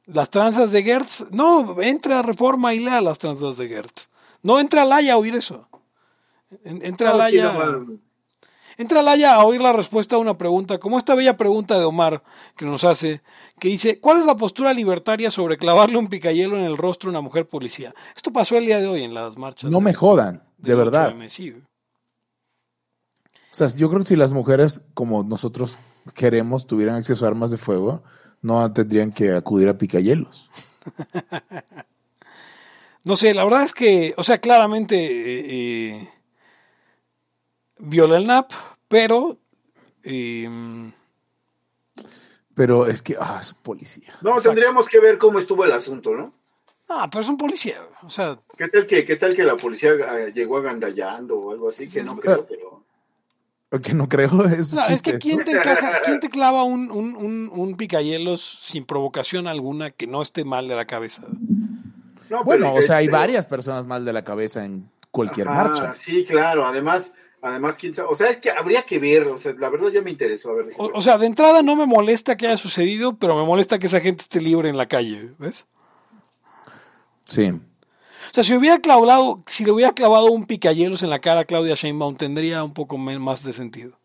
Las tranzas de Gertz. No, entre a Reforma y lea las tranzas de Gertz. No entra a Laya a oír eso. En- Entra a Laya. Entra a Laya a oír la respuesta a una pregunta, como esta bella pregunta de Omar que nos hace, que dice, ¿cuál es la postura libertaria sobre clavarle un picayelo en el rostro a una mujer policía? Esto pasó el día de hoy en las marchas. No me jodan, de verdad. 8M, sí. O sea, yo creo que si las mujeres, como nosotros queremos, tuvieran acceso a armas de fuego, no tendrían que acudir a picayelos. No sé, la verdad es que, o sea, claramente eh, eh, viola el NAP, pero eh, Pero es que, ah, es policía. No, tendríamos que ver cómo estuvo el asunto, ¿no? ah, pero es un policía, o sea, ¿Qué tal que, qué tal que la policía eh, llegó agandallando o algo así? Que no creo, pero... Que no creo, es, es que. ¿quién te, encaja, quién te clava un, un, un, un picayelos sin provocación alguna que no esté mal de la cabeza? No, Bueno, pero, o sea, hay este, varias personas mal de la cabeza en cualquier ajá, marcha. Sí, claro. Además, además, quién sabe. O sea, es que habría que ver. O sea, la verdad ya me interesó. A ver, O, o sea, de entrada no me molesta que haya sucedido, pero me molesta que esa gente esté libre en la calle, ¿ves? Sí. O sea, si hubiera clavado, si le hubiera clavado un picayelos en la cara a Claudia Sheinbaum, tendría un poco más de sentido.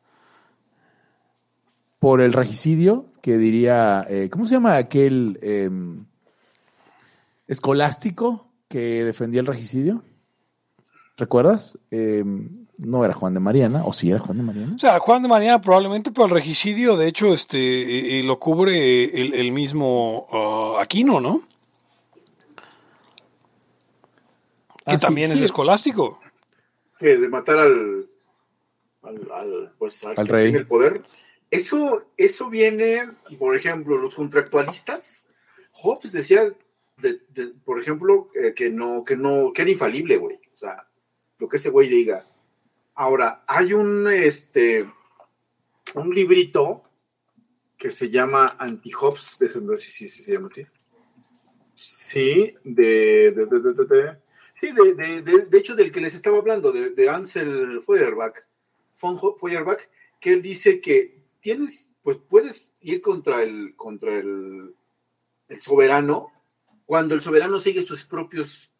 Por el regicidio, que diría, eh, ¿cómo se llama aquel eh, escolástico que defendía el regicidio? ¿Recuerdas? Eh, no era Juan de Mariana, o sí era Juan de Mariana. O sea, Juan de Mariana probablemente, pero el regicidio, de hecho, este, eh, eh, lo cubre el, el mismo ah, Aquino, ¿no? Que Ah, sí, también es sí. escolástico. que de matar al, al, al, pues, al, Al que rey. tiene el poder. Eso, eso viene, por ejemplo, los contractualistas. Hobbes decía, de- de- por ejemplo, eh, que no, que no, que era infalible, güey. O sea, lo que ese güey diga. Ahora, hay un, este, un librito que se llama Anti-Hobbes, déjenme ver si, si- si se llama así. Sí, de, de, de, de, de- de- sí, de, de, de- de hecho del que les estaba hablando, de, Ansel Feuerbach, von Feuerbach, que él dice que tienes, pues puedes ir contra el, contra el, el soberano cuando el soberano sigue sus propios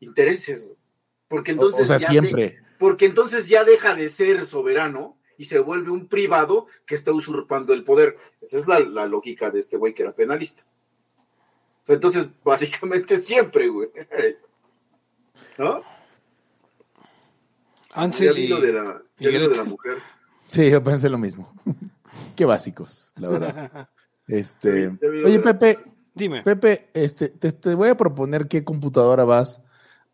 intereses, porque entonces o sea, ya siempre. porque entonces ya deja de ser soberano y se vuelve un privado que está usurpando el poder. Esa es la, la lógica de este güey que era penalista. O sea, entonces, básicamente siempre, güey. ¿No? Ansel y, de la, y de la mujer. Sí, yo pensé lo mismo. Qué básicos, la verdad. Este, oye, Pepe, Dime. Pepe, este, te, te voy a proponer qué computadora vas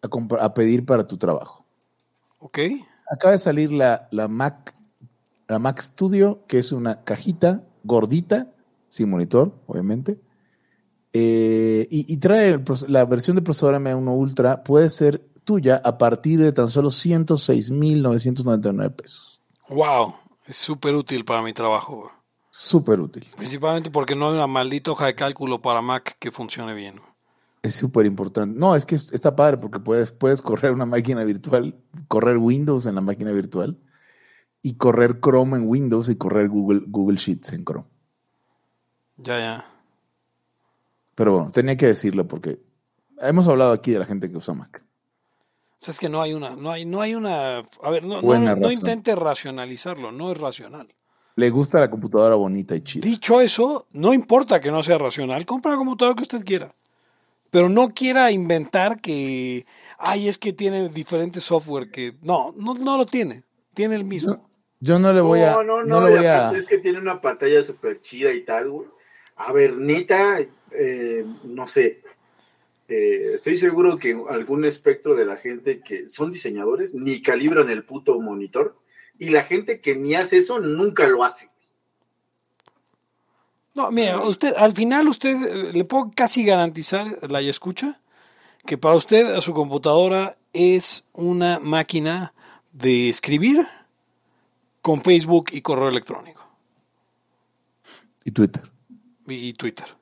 a, a pedir para tu trabajo. Ok. Acaba de salir la, la Mac, la Mac Studio, que es una cajita gordita, sin monitor, obviamente. Eh, y, y trae la versión de procesador M1 Ultra, puede ser tuya a partir de tan solo 106.999 pesos. Wow. Es súper útil para mi trabajo. Súper útil. Principalmente porque no hay una maldita hoja de cálculo para Mac que funcione bien. Es súper importante. No, es que es- está padre porque puedes, puedes correr una máquina virtual, correr Windows en la máquina virtual y correr Chrome en Windows y correr Google, Google Sheets en Chrome. Ya, ya. Pero bueno, tenía que decirlo porque hemos hablado aquí de la gente que usa Mac. O sea, es que no hay una, no hay, no hay una, a ver, no, no, no intente racionalizarlo, no es racional. Le gusta la computadora bonita y chida. Dicho eso, no importa que no sea racional, compra la computadora que usted quiera. Pero no quiera inventar que, ay, es que tiene diferente software que, no, no, no lo tiene, tiene el mismo. Yo no le voy a. no, no, no no, le voy a. es que tiene una pantalla súper chida y tal, güey. A ver, neta, eh, no sé. Eh, estoy seguro que algún espectro de la gente que son diseñadores ni calibran el puto monitor. Y la gente que ni hace eso nunca lo hace. No, mira, usted, al final usted, eh, le puedo casi garantizar, la ya escucha, que para usted a su computadora es una máquina de escribir con Facebook y correo electrónico Y Twitter. y, y Twitter.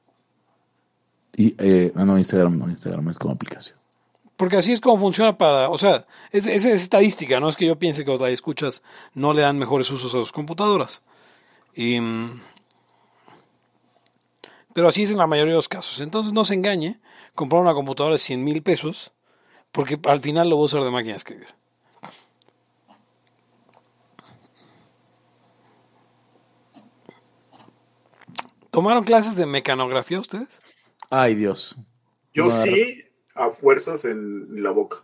Y, eh, no, Instagram no, Instagram es como aplicación. Porque así es como funciona para, o sea, es, es, es estadística, no es que yo piense que los escuchas no le dan mejores usos a sus computadoras. Y, mm, pero así es en la mayoría de los casos. Entonces no se engañe, comprar una computadora de 100 mil pesos, porque al final lo voy a usar de máquina de escribir. ¿Tomaron clases de mecanografía ustedes? Ay, Dios. Yo sí, a fuerzas en la boca.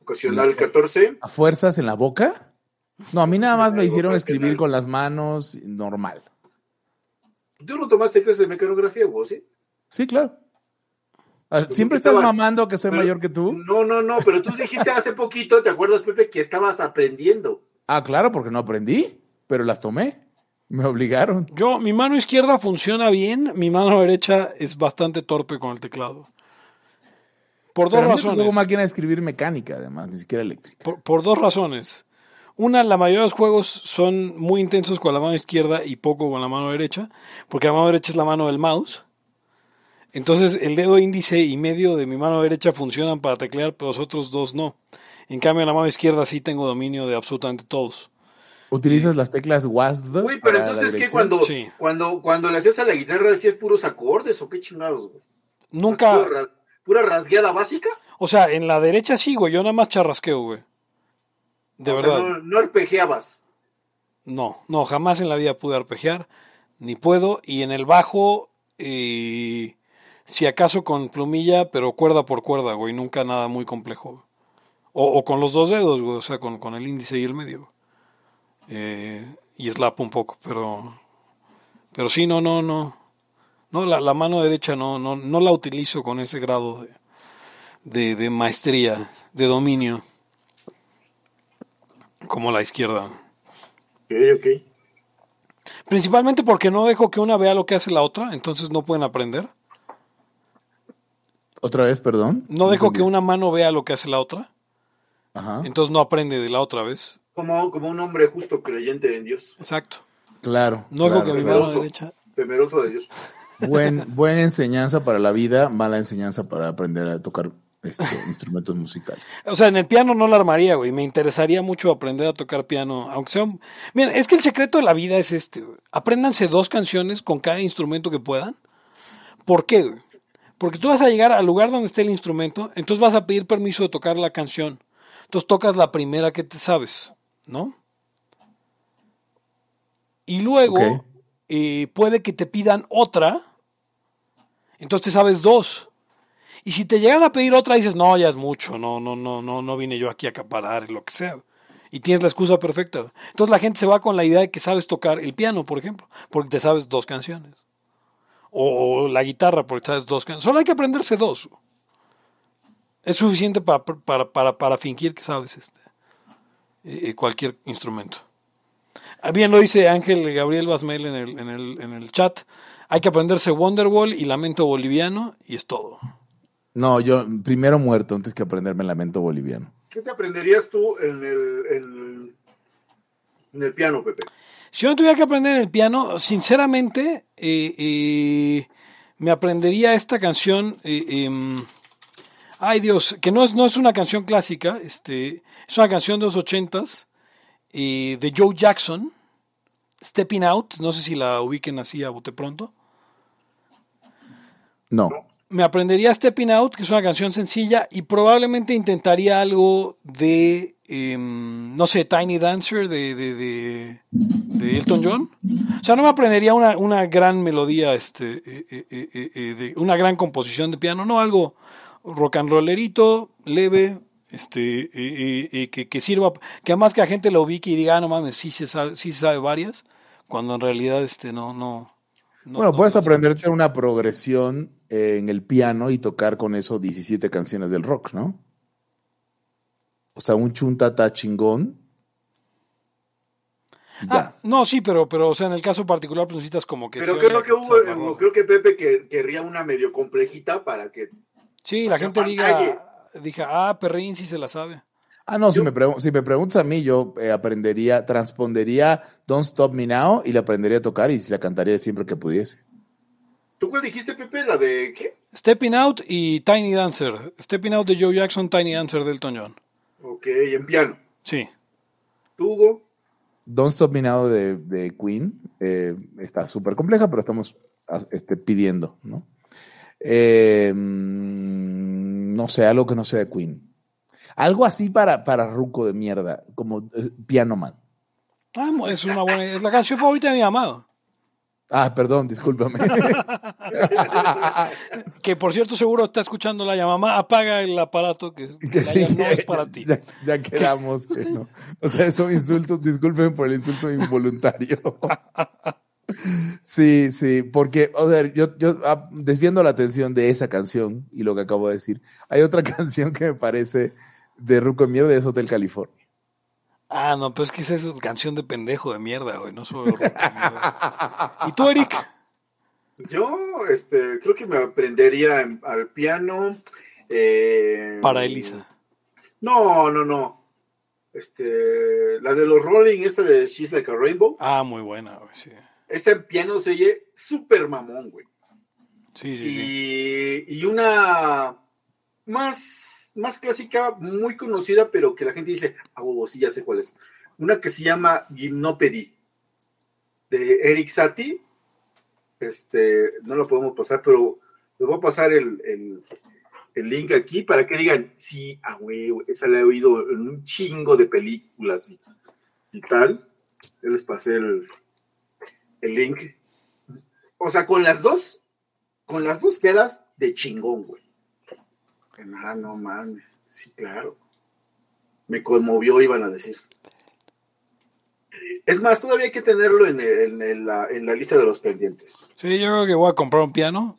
Ocasional 14. ¿A fuerzas en la boca? No, a mí nada más me hicieron escribir con las manos normal. ¿Tú no tomaste clases de mecanografía, vos, sí? Sí, claro. Ah, Siempre estás estaba- mamando que soy Pero- mayor que tú. No, no, no, pero tú dijiste hace poquito, ¿te acuerdas, Pepe, que estabas aprendiendo? Ah, claro, porque no aprendí, pero las tomé. Me obligaron. Yo, mi mano izquierda funciona bien, mi mano derecha es bastante torpe con el teclado. Por dos Pero a mí me tocó razones. máquina de escribir mecánica, además, ni siquiera eléctrica. Por, por dos razones. Una, la mayoría de los juegos son muy intensos con la mano izquierda y poco con la mano derecha, porque la mano derecha es la mano del mouse. Entonces el dedo índice y medio de mi mano derecha funcionan para teclear, pero los otros dos no. En cambio, en la mano izquierda sí tengo dominio de absolutamente todos. ¿Utilizas las teclas WASD? Uy, pero entonces, ¿qué? dirección? Cuando, Sí. cuando, cuando le hacías a la guitarra, ¿hacías puros acordes o qué chingados, güey? Nunca, ¿Pura, ra- pura rasgueada básica? o sea, en la derecha sí, güey, yo nada más charrasqueo, güey. De o verdad. sea, no, no arpegiabas. No, no, jamás en la vida pude arpegiar, ni puedo. Y en el bajo, eh, si acaso con plumilla, pero cuerda por cuerda, güey, nunca nada muy complejo. O, o con los dos dedos, güey, o sea, con, con el índice y el medio. Eh, y slap un poco, pero, pero sí, no, no, no. No, la, la mano derecha no, no, no la utilizo con ese grado de, de, de maestría, de dominio, como la izquierda. Ok, ok. Principalmente porque no dejo que una vea lo que hace la otra, entonces no pueden aprender. Otra vez, perdón. No dejo que una mano vea lo que hace la otra, Ajá. entonces no aprende de la otra vez. Como, como un hombre justo creyente en Dios, Exacto. Claro. No claro, que mi claro. mano Temeroso. derecha. temeroso de Dios. Buen, buena enseñanza para la vida, mala enseñanza para aprender a tocar este, instrumentos musicales. O sea, en el piano no la armaría, güey. Me interesaría mucho aprender a tocar piano, aunque sea... un- Miren, es que el secreto de la vida es este, güey. Apréndanse dos canciones con cada instrumento que puedan. ¿Por qué, güey? Porque tú vas a llegar al lugar donde esté el instrumento, entonces vas a pedir permiso de tocar la canción. Entonces tocas la primera que te sabes, ¿no? Y luego eh, puede que te pidan otra, entonces te sabes dos. Y si te llegan a pedir otra, dices, no, ya es mucho, no, no, no, no, no vine yo aquí a acaparar, lo que sea. Y tienes la excusa perfecta. Entonces la gente se va con la idea de que sabes tocar el piano, por ejemplo, porque te sabes dos canciones. O, o la guitarra, porque sabes dos canciones. Solo hay que aprenderse dos. Es suficiente para, para, para, para fingir que sabes este, eh, cualquier instrumento. Ah, Bien lo dice Ángel Gabriel Basmel en el, en, el, en el chat. Hay que aprenderse Wonderwall y Lamento Boliviano y es todo. No, yo primero muerto antes que aprenderme el lamento boliviano. ¿Qué te aprenderías tú en el, en, en el piano, Pepe? Si yo no tuviera que aprender el piano, sinceramente, eh, eh, me aprendería esta canción. eh, em, ay Dios, que no es, no es una canción clásica, este, es una canción de los ochentas eh, de Joe Jackson, Stepping Out. No sé si la ubiquen así a bote pronto. No. me aprendería Stepping Out, que es una canción sencilla, y probablemente intentaría algo de, em, no sé, Tiny Dancer de, de, de, de Elton John. O sea, no me aprendería una, una gran melodía, este, eh, eh, eh, eh, eh, de una gran composición de piano, no, algo rock and rollerito, leve, este, eh, eh, eh, que, que sirva, que además que la gente lo ubique y diga, ah, no mames, sí se sabe, sí se sabe varias, cuando en realidad, este, no, no. no- bueno, no puedes las- aprenderte una progresión eh, en el piano y tocar con eso 17 canciones del rock, ¿no? O sea, un chuntata chingón. y ya. Ah, no, sí, pero, pero, o sea, en el caso particular, pues necesitas como que. Pero creo que hubo, agarró. creo que Pepe que, querría una medio complejita para que Sí, la que gente diga, diga, ah, Perrín sí se la sabe. Ah, no, si me, si me preguntas a mí, yo eh, aprendería, transpondría Don't Stop Me Now y la aprendería a tocar y la cantaría siempre que pudiese. ¿Tú cuál dijiste, Pepe? ¿La de qué? Stepping Out y Tiny Dancer. Stepping Out de Joe Jackson, Tiny Dancer del Elton John. Ok, en piano. Sí. ¿Tú, Hugo? Don't Stop Me Now de, de Queen eh, está súper compleja, pero estamos a- este, pidiendo, ¿no? Eh, no sé, algo que no sea de Queen. Algo así para, para Ruco de mierda, como eh, Piano Man. Ah, es una buena, es la canción favorita de mi amado. Ah, perdón, discúlpame. Que por cierto, seguro está escuchando la llamada. Apaga el aparato que, que Que sí, no es para ti. Ya, ya quedamos que no. O sea, son insultos, discúlpenme por el insulto involuntario. Sí, sí, porque, o sea, yo, yo ah, desviando la atención de esa canción y lo que acabo de decir, hay otra canción que me parece de Ruco de Mierda, es Hotel California. Ah, no, pues es que esa es canción de pendejo de mierda, güey. No solo de rock de mierda. ¿Y tú, Eric? Yo, este, creo que me aprendería en- al piano. eh, Para Elisa. No, no, no. Este, la de los Rolling, esta de She's Like a Rainbow. Ah, muy buena, güey. Sí, Esa en piano se oye súper mamón, güey. sí, sí. sí. Y, y una más, más clásica, muy conocida, pero que la gente dice, ah, huevo, sí, ya sé cuál es. Una que se llama Gymnopédie, de Eric Satie. Este, no lo podemos pasar, pero les voy a pasar el, el- el link aquí para que digan, sí, ah, huevo, esa la he oído en un chingo de películas y, y tal. Yo les pasé el, el link. O sea, con las dos, con las dos quedas de chingón, güey. Ah, no mames. Sí, claro. Me conmovió, iban a decir. Es más, todavía hay que tenerlo en, en la lista de los pendientes. Sí, yo creo que voy a comprar un piano.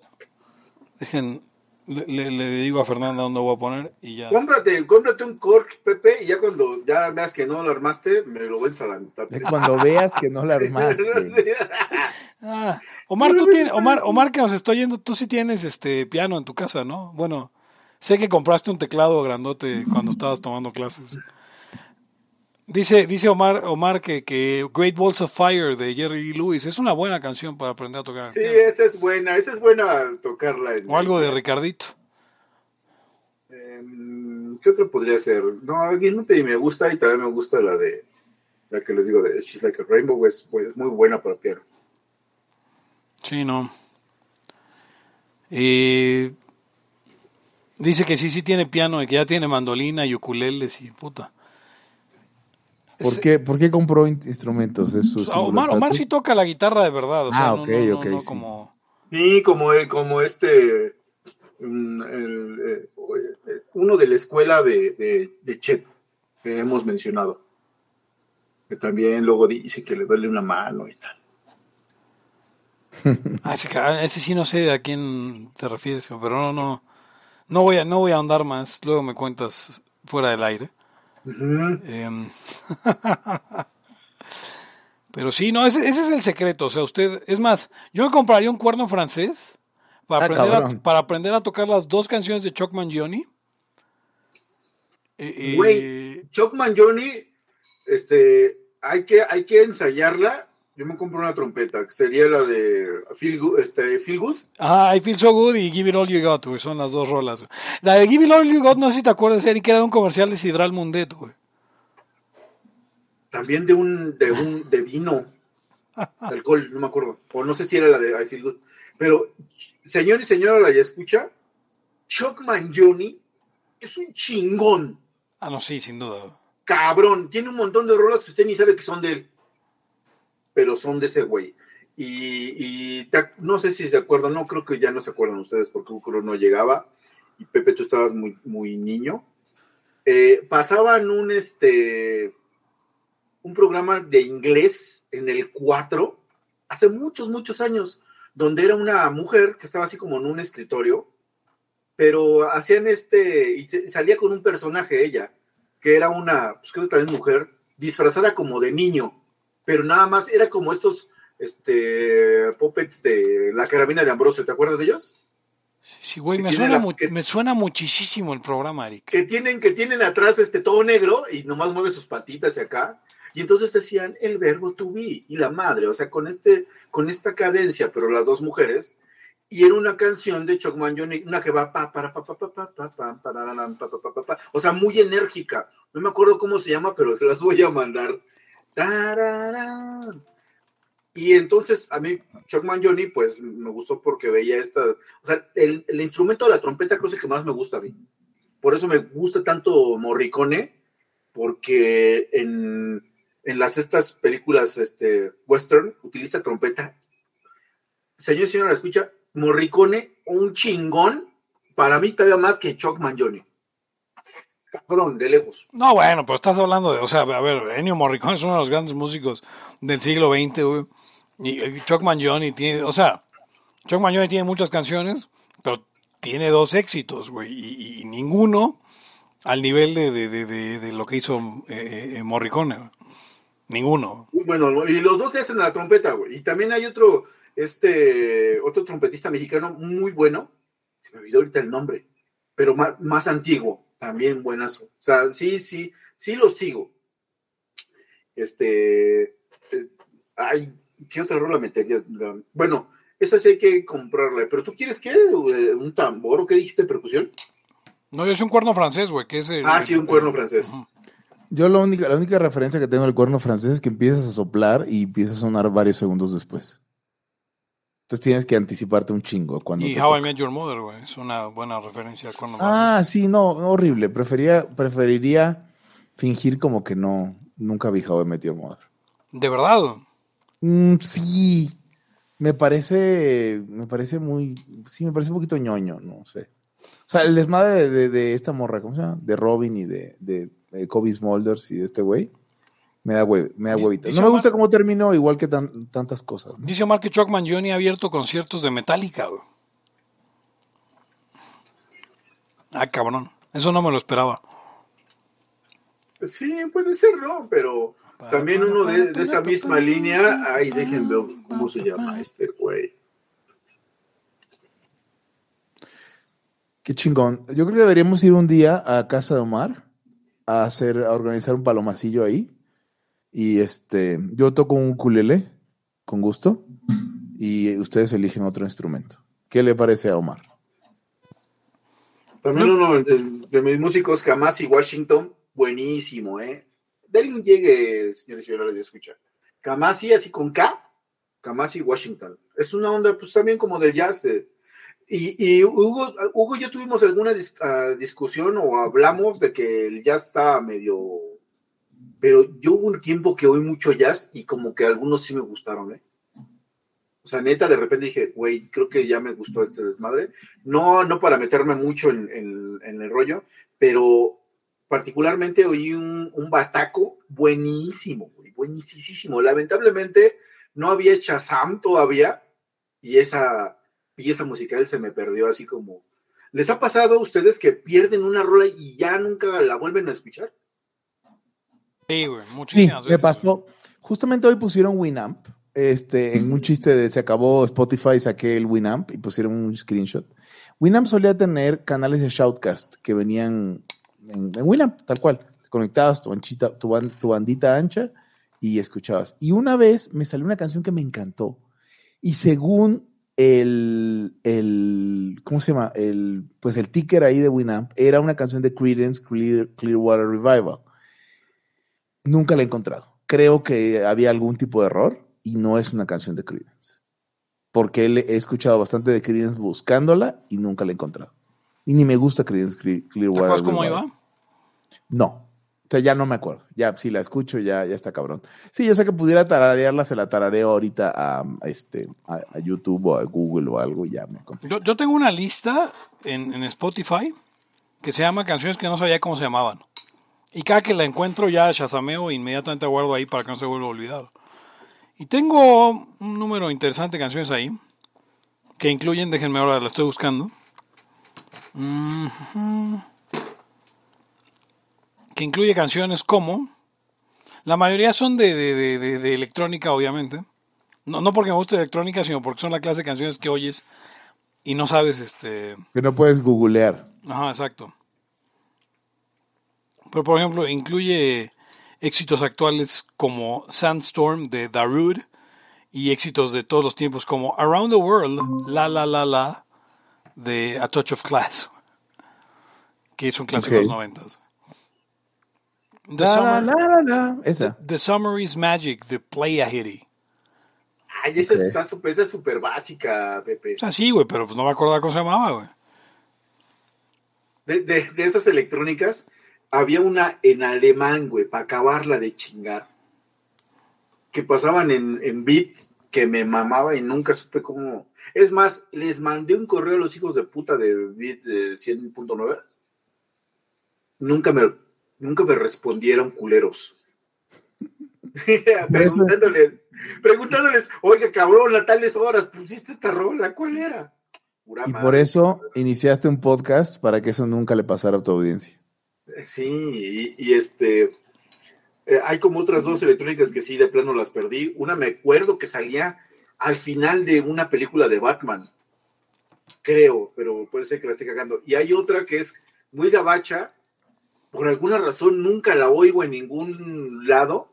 Dejen, le, le- le digo a Fernanda dónde voy a poner y ya. Cómprate, cómprate un cork, Pepe, y ya cuando ya veas que no lo armaste, me lo vendes a la mitad. Cuando veas que no la armaste. Ah, Omar, tú tienes, Omar, Omar que nos estoy yendo, tú sí tienes este piano en tu casa, ¿no? Bueno, sé que compraste un teclado grandote cuando estabas tomando clases. Dice, dice Omar, Omar que, que Great Balls of Fire de Jerry Lee Lewis es una buena canción para aprender a tocar. Sí, esa es buena, esa es buena tocarla. en- O algo de Ricardito. Em, ¿Qué otro podría ser? No, alguien no me gusta y también me gusta la de la que les digo de She's Like a Rainbow, es, es muy buena para piano. Sí, no. Eh, dice que sí, sí tiene piano y que ya tiene mandolina y ukuleles y puta. ¿Por qué, ¿Por qué compró in- instrumentos? ¿Es su símbolo Omar, Omar sí toca la guitarra de verdad. O sea, Ah, ok, no, no, ok, no sí. como... Y como, como este, mm, el, eh, uno de la escuela de, de, de Chet, que hemos mencionado. que también luego dice que le duele una mano y tal. Ah, ese, ca- ese sí no sé a quién te refieres, pero no, no, no voy a, no voy a ahondar más. Luego me cuentas fuera del aire. Em, pero sí, no, ese, ese es el secreto. O sea, usted, es más, yo me compraría un cuerno francés para, Ah, aprender, a, para aprender a tocar las dos canciones de Chuck Mangione. Eh, eh, Güey, Chuck Mangione, este, hay que, hay que ensayarla. Yo me compro una trompeta, que sería la de Feel Good, este, Feel Good. Ah, I Feel So Good y Give It All You Got, güey, son las dos rolas. güey. La de Give It All You Got, no sé si te acuerdas, Eric, que era de un comercial de Sidral Mundet, güey. También de un, de un, de vino. Alcohol, no me acuerdo. O no sé si era la de I Feel Good. Pero, señor y señora, la ya escucha. Chuck Mangione es un chingón. Ah, no, sí, sin duda. cabrón. Tiene un montón de rolas que usted ni sabe que son de él. Pero son de ese güey. Y, no sé si se acuerdan, no creo que ya no se acuerdan ustedes porque Cúculo no llegaba. Y Pepe, tú estabas muy, muy niño. Eh, pasaban un este un programa de inglés en el 4 hace muchos, muchos años, donde era una mujer que estaba así como en un escritorio, pero hacían este, y salía con un personaje ella, que era una, pues creo que también mujer, disfrazada como de niño, pero nada más era como estos este puppets de la carabina de Ambrosio, ¿te acuerdas de ellos? Sí, güey, me suena, la- mu- que- me suena muchísimo el programa, Eric. Que tienen, que tienen atrás este todo negro y nomás mueve sus patitas hacia acá. Y entonces decían el verbo to be y la madre, o sea, con este, con esta cadencia, pero las dos mujeres, y era una canción de Chuck Mangione, una que va pa para pa pa pa pa pa pa pararam, pa pa pa pa pa, o sea, muy enérgica. No me acuerdo cómo se llama, pero se las voy a mandar. Y entonces a mí Chuck Mangione pues me gustó porque veía esta, o sea, el, el instrumento de la trompeta creo que es el que más me gusta a mí. Por eso me gusta tanto Morricone, porque en, en las estas películas este, western utiliza trompeta. Señor y señora, escucha, Morricone, un chingón, para mí todavía más que Chuck Mangione. Cabrón, de lejos. No, bueno, pero estás hablando de, o sea, a ver, Ennio Morricone es uno de los grandes músicos del siglo XX, güey. Y eh, Chuck Mangione tiene, o sea, Chuck Mangione tiene muchas canciones, pero tiene dos éxitos, güey, y, y ninguno al nivel de, de, de, de, lo que hizo eh, eh, Morricone. güey. Ninguno. Bueno, y los dos le hacen la trompeta, güey. Y también hay otro, este, otro trompetista mexicano muy bueno, se me olvidó ahorita el nombre, pero más, más antiguo, también buenazo. O sea, sí, sí, sí lo sigo. Este, eh, ay, ¿qué otra rola metería? Bueno, esa sí hay que comprarla, pero ¿tú quieres qué? Eh, ¿Un tambor o qué dijiste, percusión? No, yo soy un cuerno francés, güey, que es el- Ah, sí, un cuerno francés. Yo la única, la única referencia que tengo del cuerno francés es que empiezas a soplar y empieza a sonar varios segundos después. Entonces tienes que anticiparte un chingo cuando Y te How I. Met Your Mother, güey, es una buena referencia francés. Ah, sí, no, no, horrible. Prefería, preferiría fingir como que no, nunca vi How I Met Your Mother. De verdad. Mm, sí, me parece, me parece muy, sí, me parece un poquito ñoño, no sé. O sea, el desmadre de, de- de esta morra, ¿cómo se llama? De Robin y de, de, de Kobe Smulders y de este güey, me da, hue- me da huevita. dice No me Omar- gusta cómo terminó, igual que tan- tantas cosas. ¿no? Dice Omar que Chuck Mangione ha abierto conciertos de Metallica. Ah, cabrón. Eso no me lo esperaba. Sí, puede ser, ¿no? Pero también uno de, de esa misma línea, ay, déjenme ver cómo se llama este güey. Qué chingón. Yo creo que deberíamos ir un día a casa de Omar a hacer, a organizar un palomacillo ahí. Y este, yo toco un ukulele, con gusto, y ustedes eligen otro instrumento. ¿Qué le parece a Omar? También uno de, de mis músicos, Kamasi Washington, buenísimo, ¿eh? Denle un llegue, señores y señores, de escucha. Kamasi, así con K, Kamasi Washington. Es una onda, pues también como del jazz. de- y, y Hugo, Hugo y yo tuvimos alguna dis- ah, discusión o hablamos de que el jazz estaba medio. Pero yo hubo un tiempo que oí mucho jazz y como que algunos sí me gustaron, ¿eh? O sea, neta, de repente dije, güey, creo que ya me gustó este desmadre. No, no para meterme mucho en, el rollo, pero particularmente oí un, un bataco buenísimo, güey, buenísimo. Lamentablemente no había Shazam todavía y esa pieza musical se me perdió así como... ¿Les ha pasado a ustedes que pierden una rola y ya nunca la vuelven a escuchar? Sí, güey, Sí, muchísimas me veces. pasó. Justamente hoy pusieron Winamp. Este, en un chiste de se acabó Spotify, saqué el Winamp y pusieron un screenshot. Winamp solía tener canales de shoutcast que venían en, en Winamp, tal cual. Conectabas tu, anchita, tu, ban- tu bandita ancha y escuchabas. Y una vez me salió una canción que me encantó. Y según el, el ¿cómo se llama? El, pues el ticker ahí de Winamp era una canción de Creedence Clear, Clearwater Revival. Nunca la he encontrado. Creo que había algún tipo de error y no es una canción de Creedence. Porque he escuchado bastante de Creedence buscándola y nunca la he encontrado. Y ni me gusta Creedence Cle- ¿Te Clearwater acuerdas cómo iba? No. O sea, ya no me acuerdo. Ya, si la escucho, ya, ya está cabrón. Sí, yo sé que pudiera tararearla, se la tarareo ahorita a, a este, a, a YouTube o a Google o algo y ya me. Yo, yo tengo una lista en, en Spotify que se llama canciones que no sabía cómo se llamaban. Y cada que la encuentro ya shazameo e inmediatamente guardo ahí para que no se vuelva a olvidar. Y tengo un número interesante de canciones ahí que incluyen, déjenme ahora, la estoy buscando. Mhm. Que incluye canciones como, la mayoría son de, de- de- de- de electrónica, obviamente. No, no porque me guste electrónica, sino porque son la clase de canciones que oyes y no sabes, este, Que no puedes googlear. Ajá, exacto. Pero, por ejemplo, incluye éxitos actuales como Sandstorm de Darude y éxitos de todos los tiempos como Around the World, La La La La de A Touch of Class, que es un clásico de los noventas. The, La, la, Summer- la, la, la. Esa. The Summer is Magic de Play a Hitty. Ay, esa Ok. es súper esa es súper básica, Pepe. O sea, sí, güey, pero pues no me acordaba cómo se llamaba, güey. De, de- de esas electrónicas, había una en alemán, güey, para acabarla de chingar. Que pasaban en, en beat que me mamaba y nunca supe cómo. Es más, les mandé un correo a los hijos de puta de beat de 100.9. Nunca me, nunca me respondieron culeros. preguntándoles, preguntándoles, oiga, cabrón, a tales horas pusiste esta rola, ¿cuál era? Pura Y madre. por eso iniciaste un podcast para que eso nunca le pasara a tu audiencia. Sí, y, y este. eh, hay como otras dos electrónicas que sí, de plano las perdí. Una me acuerdo que salía al final de una película de Batman. Creo, pero puede ser que la esté cagando. Y hay otra que es muy gabacha. Por alguna razón nunca la oigo en ningún lado,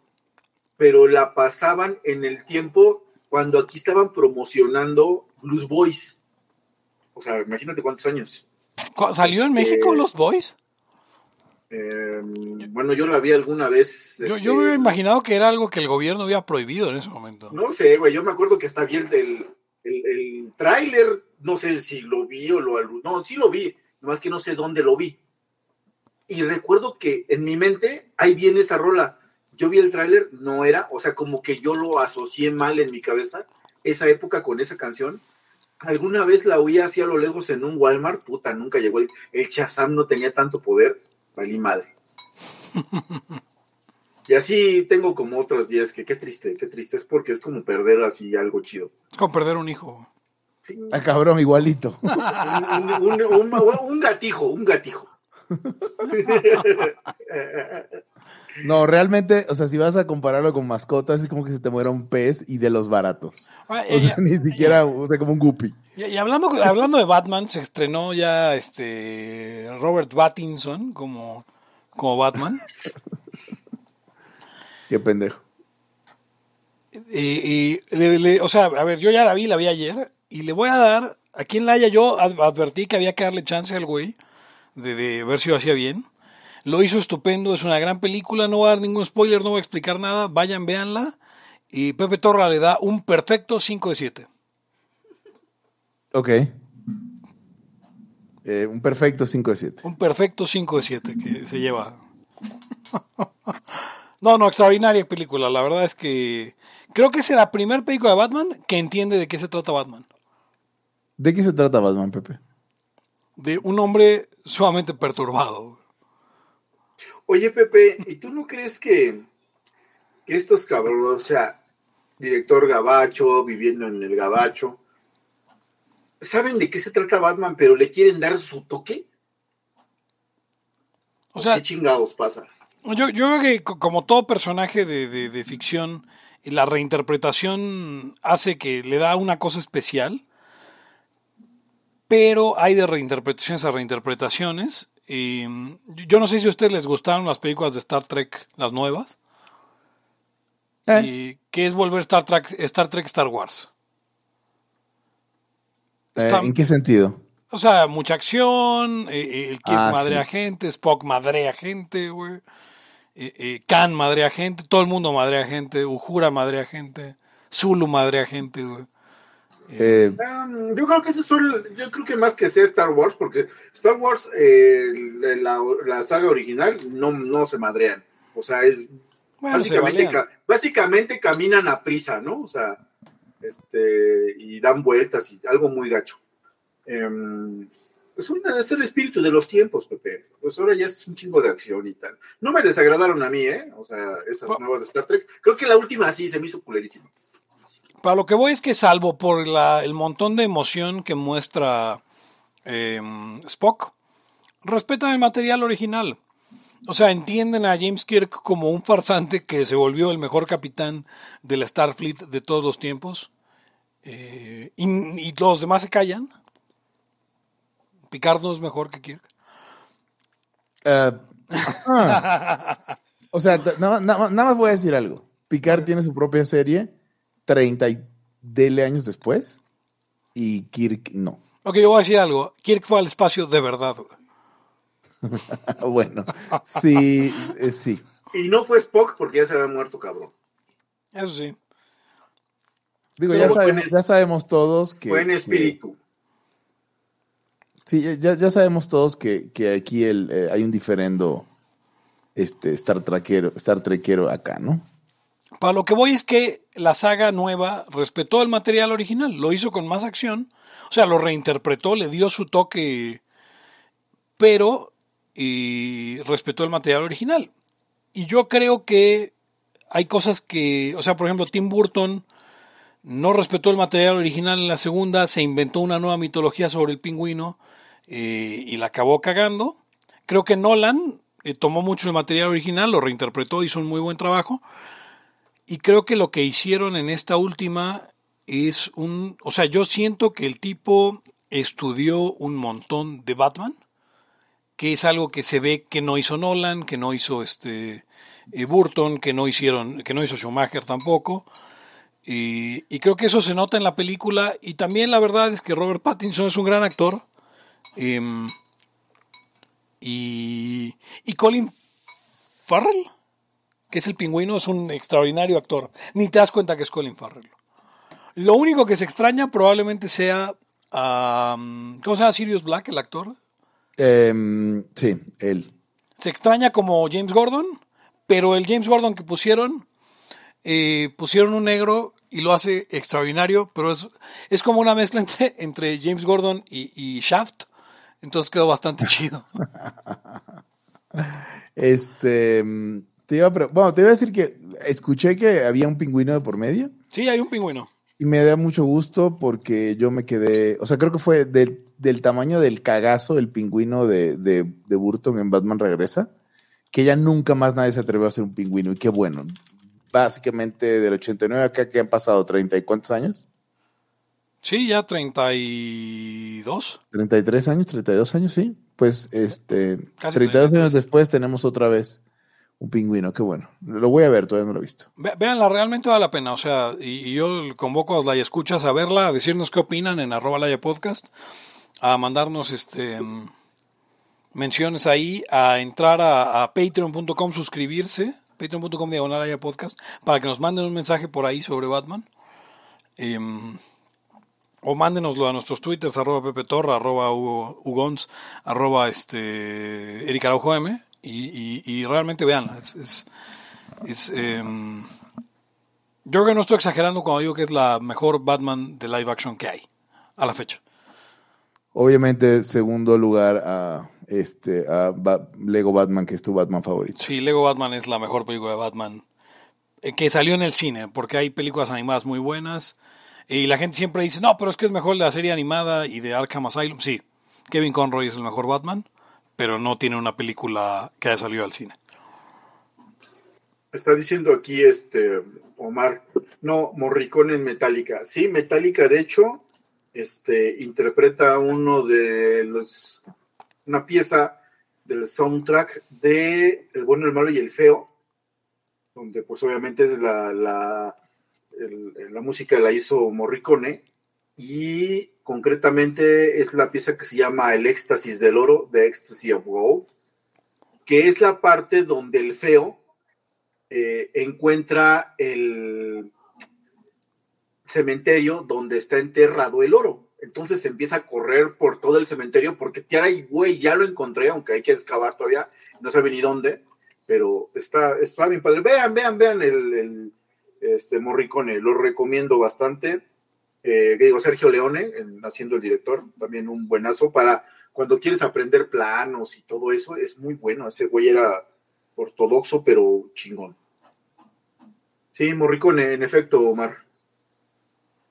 pero la pasaban en el tiempo cuando aquí estaban promocionando Blues Boys. O sea, imagínate cuántos años. ¿Cu- ¿Salió en Este- México los Boys? Eh, bueno, yo la vi alguna vez. Yo, este, yo me hubiera imaginado que era algo que el gobierno había prohibido en ese momento. No sé, güey, yo me acuerdo que está bien el, el, el tráiler, no sé si lo vi o lo... No, sí lo vi, nomás que no sé dónde lo vi. Y recuerdo que en mi mente, ahí viene esa rola. Yo vi el tráiler, no era, o sea, como que yo lo asocié mal en mi cabeza, esa época con esa canción. Alguna vez la oí así a lo lejos en un Walmart, puta, nunca llegó el, el Shazam, no tenía tanto poder, valí madre. Y así tengo como otros días que qué triste, qué triste es porque es como perder así algo chido. Es como perder un hijo. Sí, Ah, cabrón, igualito. un, un- un- un- un gatijo, un gatijo. No, realmente, o sea, si vas a compararlo con mascotas, es como que se te muera un pez y de los baratos. Ah, O sea, eh, ni siquiera, o sea, como un guppy. Y, y hablando, hablando de Batman, se estrenó ya este Robert Pattinson como, como Batman. Qué pendejo. Le- le- o sea, a ver, yo ya la vi, la vi ayer, y le voy a dar, aquí en la Haya yo ad- advertí que había que darle chance al güey de, de ver si lo hacía bien. Lo hizo estupendo, es una gran película, no voy a dar ningún spoiler, no voy a explicar nada, vayan, véanla. Y Pepe Torra le da un perfecto 5 de 7. Ok. Eh, un perfecto 5 de 7. Un perfecto 5 de 7 que se lleva. no, no, extraordinaria película. La verdad es que creo que es la primera película de Batman que entiende de qué se trata Batman. ¿De qué se trata Batman, Pepe? De un hombre sumamente perturbado. Oye, Pepe, ¿y tú no crees que estos cabrones, o sea, director gabacho, viviendo en el gabacho, saben de qué se trata Batman, pero le quieren dar su toque. O sea, ¿Qué chingados pasa? Yo, yo creo que co- como todo personaje de, de- de ficción, la reinterpretación hace que le da una cosa especial, pero hay de reinterpretaciones a reinterpretaciones. Yo no sé si a ustedes les gustaron las películas de Star Trek, las nuevas, Eh, y que es volver Star Trek, Star Trek Star Wars. eh, ¿En qué sentido? O sea, mucha acción, eh, eh, el Kirk Ah, madrea sí. gente, Spock madrea gente, güey. Khan madrea gente, todo el mundo madrea gente, Uhura madrea gente, Zulu madrea gente, güey. Eh, Um, yo creo que eso son, yo creo que más que sea Star Wars, porque Star Wars, eh, la, la saga original, no, no se madrean. O sea, es Bueno, básicamente, ca- básicamente caminan a prisa, ¿no? O sea, este, y dan vueltas y algo muy gacho. Em, es, una- es el espíritu de los tiempos, Pepe. Pues ahora ya es un chingo de acción y tal. No me desagradaron a mí, ¿eh? O sea, esas Bueno. nuevas de Star Trek. Creo que la última sí se me hizo culerísima. Para lo que voy es que salvo por la, el montón de emoción que muestra eh, Spock, respetan el material original. O sea, entienden a James Kirk como un farsante que se volvió el mejor capitán de la Starfleet de todos los tiempos. Eh, y, y los demás se callan. Picard no es mejor que Kirk. eh, ajá. o sea, t- nada, nada- nada más voy a decir algo. Picard tiene su propia serie 30 y dele años después y Kirk no. Ok, yo voy a decir algo. Kirk fue al espacio de verdad. bueno, sí, eh, sí. Y no fue Spock porque ya se había muerto, cabrón. Eso sí. Digo, ya sabemos, es- ya sabemos todos que... fue en que- espíritu. sí, ya, ya sabemos todos que, que aquí el, eh, hay un diferendo este, Star Trekero, Star Trekero acá, ¿no? Para lo que voy es que la saga nueva respetó el material original, lo hizo con más acción, o sea, lo reinterpretó, le dio su toque, pero respetó el material original. Y yo creo que hay cosas que, o sea, por ejemplo, Tim Burton no respetó el material original en la segunda, se inventó una nueva mitología sobre el pingüino eh, y la acabó cagando. Creo que Nolan eh, tomó mucho el material original, lo reinterpretó, hizo un muy buen trabajo. Y creo que lo que hicieron en esta última es un, o sea, yo siento que el tipo estudió un montón de Batman, que es algo que se ve que no hizo Nolan, que no hizo este eh, Burton, que no hicieron, que no hizo Schumacher tampoco. Y, creo que eso se nota en la película. Y también la verdad es que Robert Pattinson es un gran actor. Em, y, y Colin Farrell, que es el pingüino, es un extraordinario actor. Ni te das cuenta que es Colin Farrell. Lo único que se extraña probablemente sea, ¿cómo se llama Sirius Black, el actor? Em, sí, él. Se extraña como James Gordon, pero el James Gordon que pusieron, eh, pusieron un negro y lo hace extraordinario, pero es, es como una mezcla entre, entre James Gordon y, y Shaft, entonces quedó bastante chido. Este, mm, te iba a, bueno, te iba a decir que escuché que había un pingüino de por medio Sí, hay un pingüino. y me da mucho gusto porque yo me quedé, o sea, creo que fue del, del tamaño del cagazo el pingüino de, de, de Burton en Batman Regresa, que ya nunca más nadie se atrevió a hacer un pingüino y qué bueno. Básicamente del 89 acá que han pasado 30 y cuántos años? Sí, ya 32. 33 años, 32 años, sí. Pues este, Casi 32 años 33. después tenemos otra vez un pingüino, qué bueno. Lo voy a ver, todavía no lo he visto. Ve- Véanla, realmente vale la pena. O sea, y, y yo convoco a las escuchas a verla, a decirnos qué opinan en arroba laya podcast, a mandarnos este menciones ahí, a entrar a, patreon.com, suscribirse, patreon.com diagonal Laya podcast, para que nos manden un mensaje por ahí sobre Batman. Em, o mándenoslo a nuestros twitters, arroba Pepe Torra, arroba Hugo, Hugons, arroba este, Eric Araujo M, y, y, y realmente veanla. Es, es, es, em, yo creo que no estoy exagerando cuando digo que es la mejor Batman de live action que hay a la fecha. Obviamente, segundo lugar a este a Ba- Lego Batman, que es tu Batman favorito. Sí, Lego Batman es la mejor película de Batman eh, que salió en el cine, porque hay películas animadas muy buenas. Y la gente siempre dice, no, pero es que es mejor la serie animada y de Arkham Asylum. Sí, Kevin Conroy es el mejor Batman, pero no tiene una película que haya salido al cine. Está diciendo aquí este Omar, no, Morricone en Metallica. Sí, Metallica, de hecho, este, interpreta uno de los, una pieza del soundtrack de El bueno, el malo y el feo, donde pues obviamente es la, la, música la hizo Morricone y concretamente es la pieza que se llama El éxtasis del oro, The Ecstasy of Gold, que es la parte donde el feo eh, encuentra el cementerio donde está enterrado el oro. Entonces empieza a correr por todo el cementerio porque y güey, ya lo encontré, aunque hay que excavar todavía, no sabe ni dónde, pero está, está bien padre. Vean, vean, vean el, el, este Morricone, lo recomiendo bastante. Eh, digo, Sergio Leone, en- haciendo el director, también un buenazo para cuando quieres aprender planos y todo eso, es muy bueno. Ese güey era ortodoxo, pero chingón. Sí, Morricone, en efecto, Omar.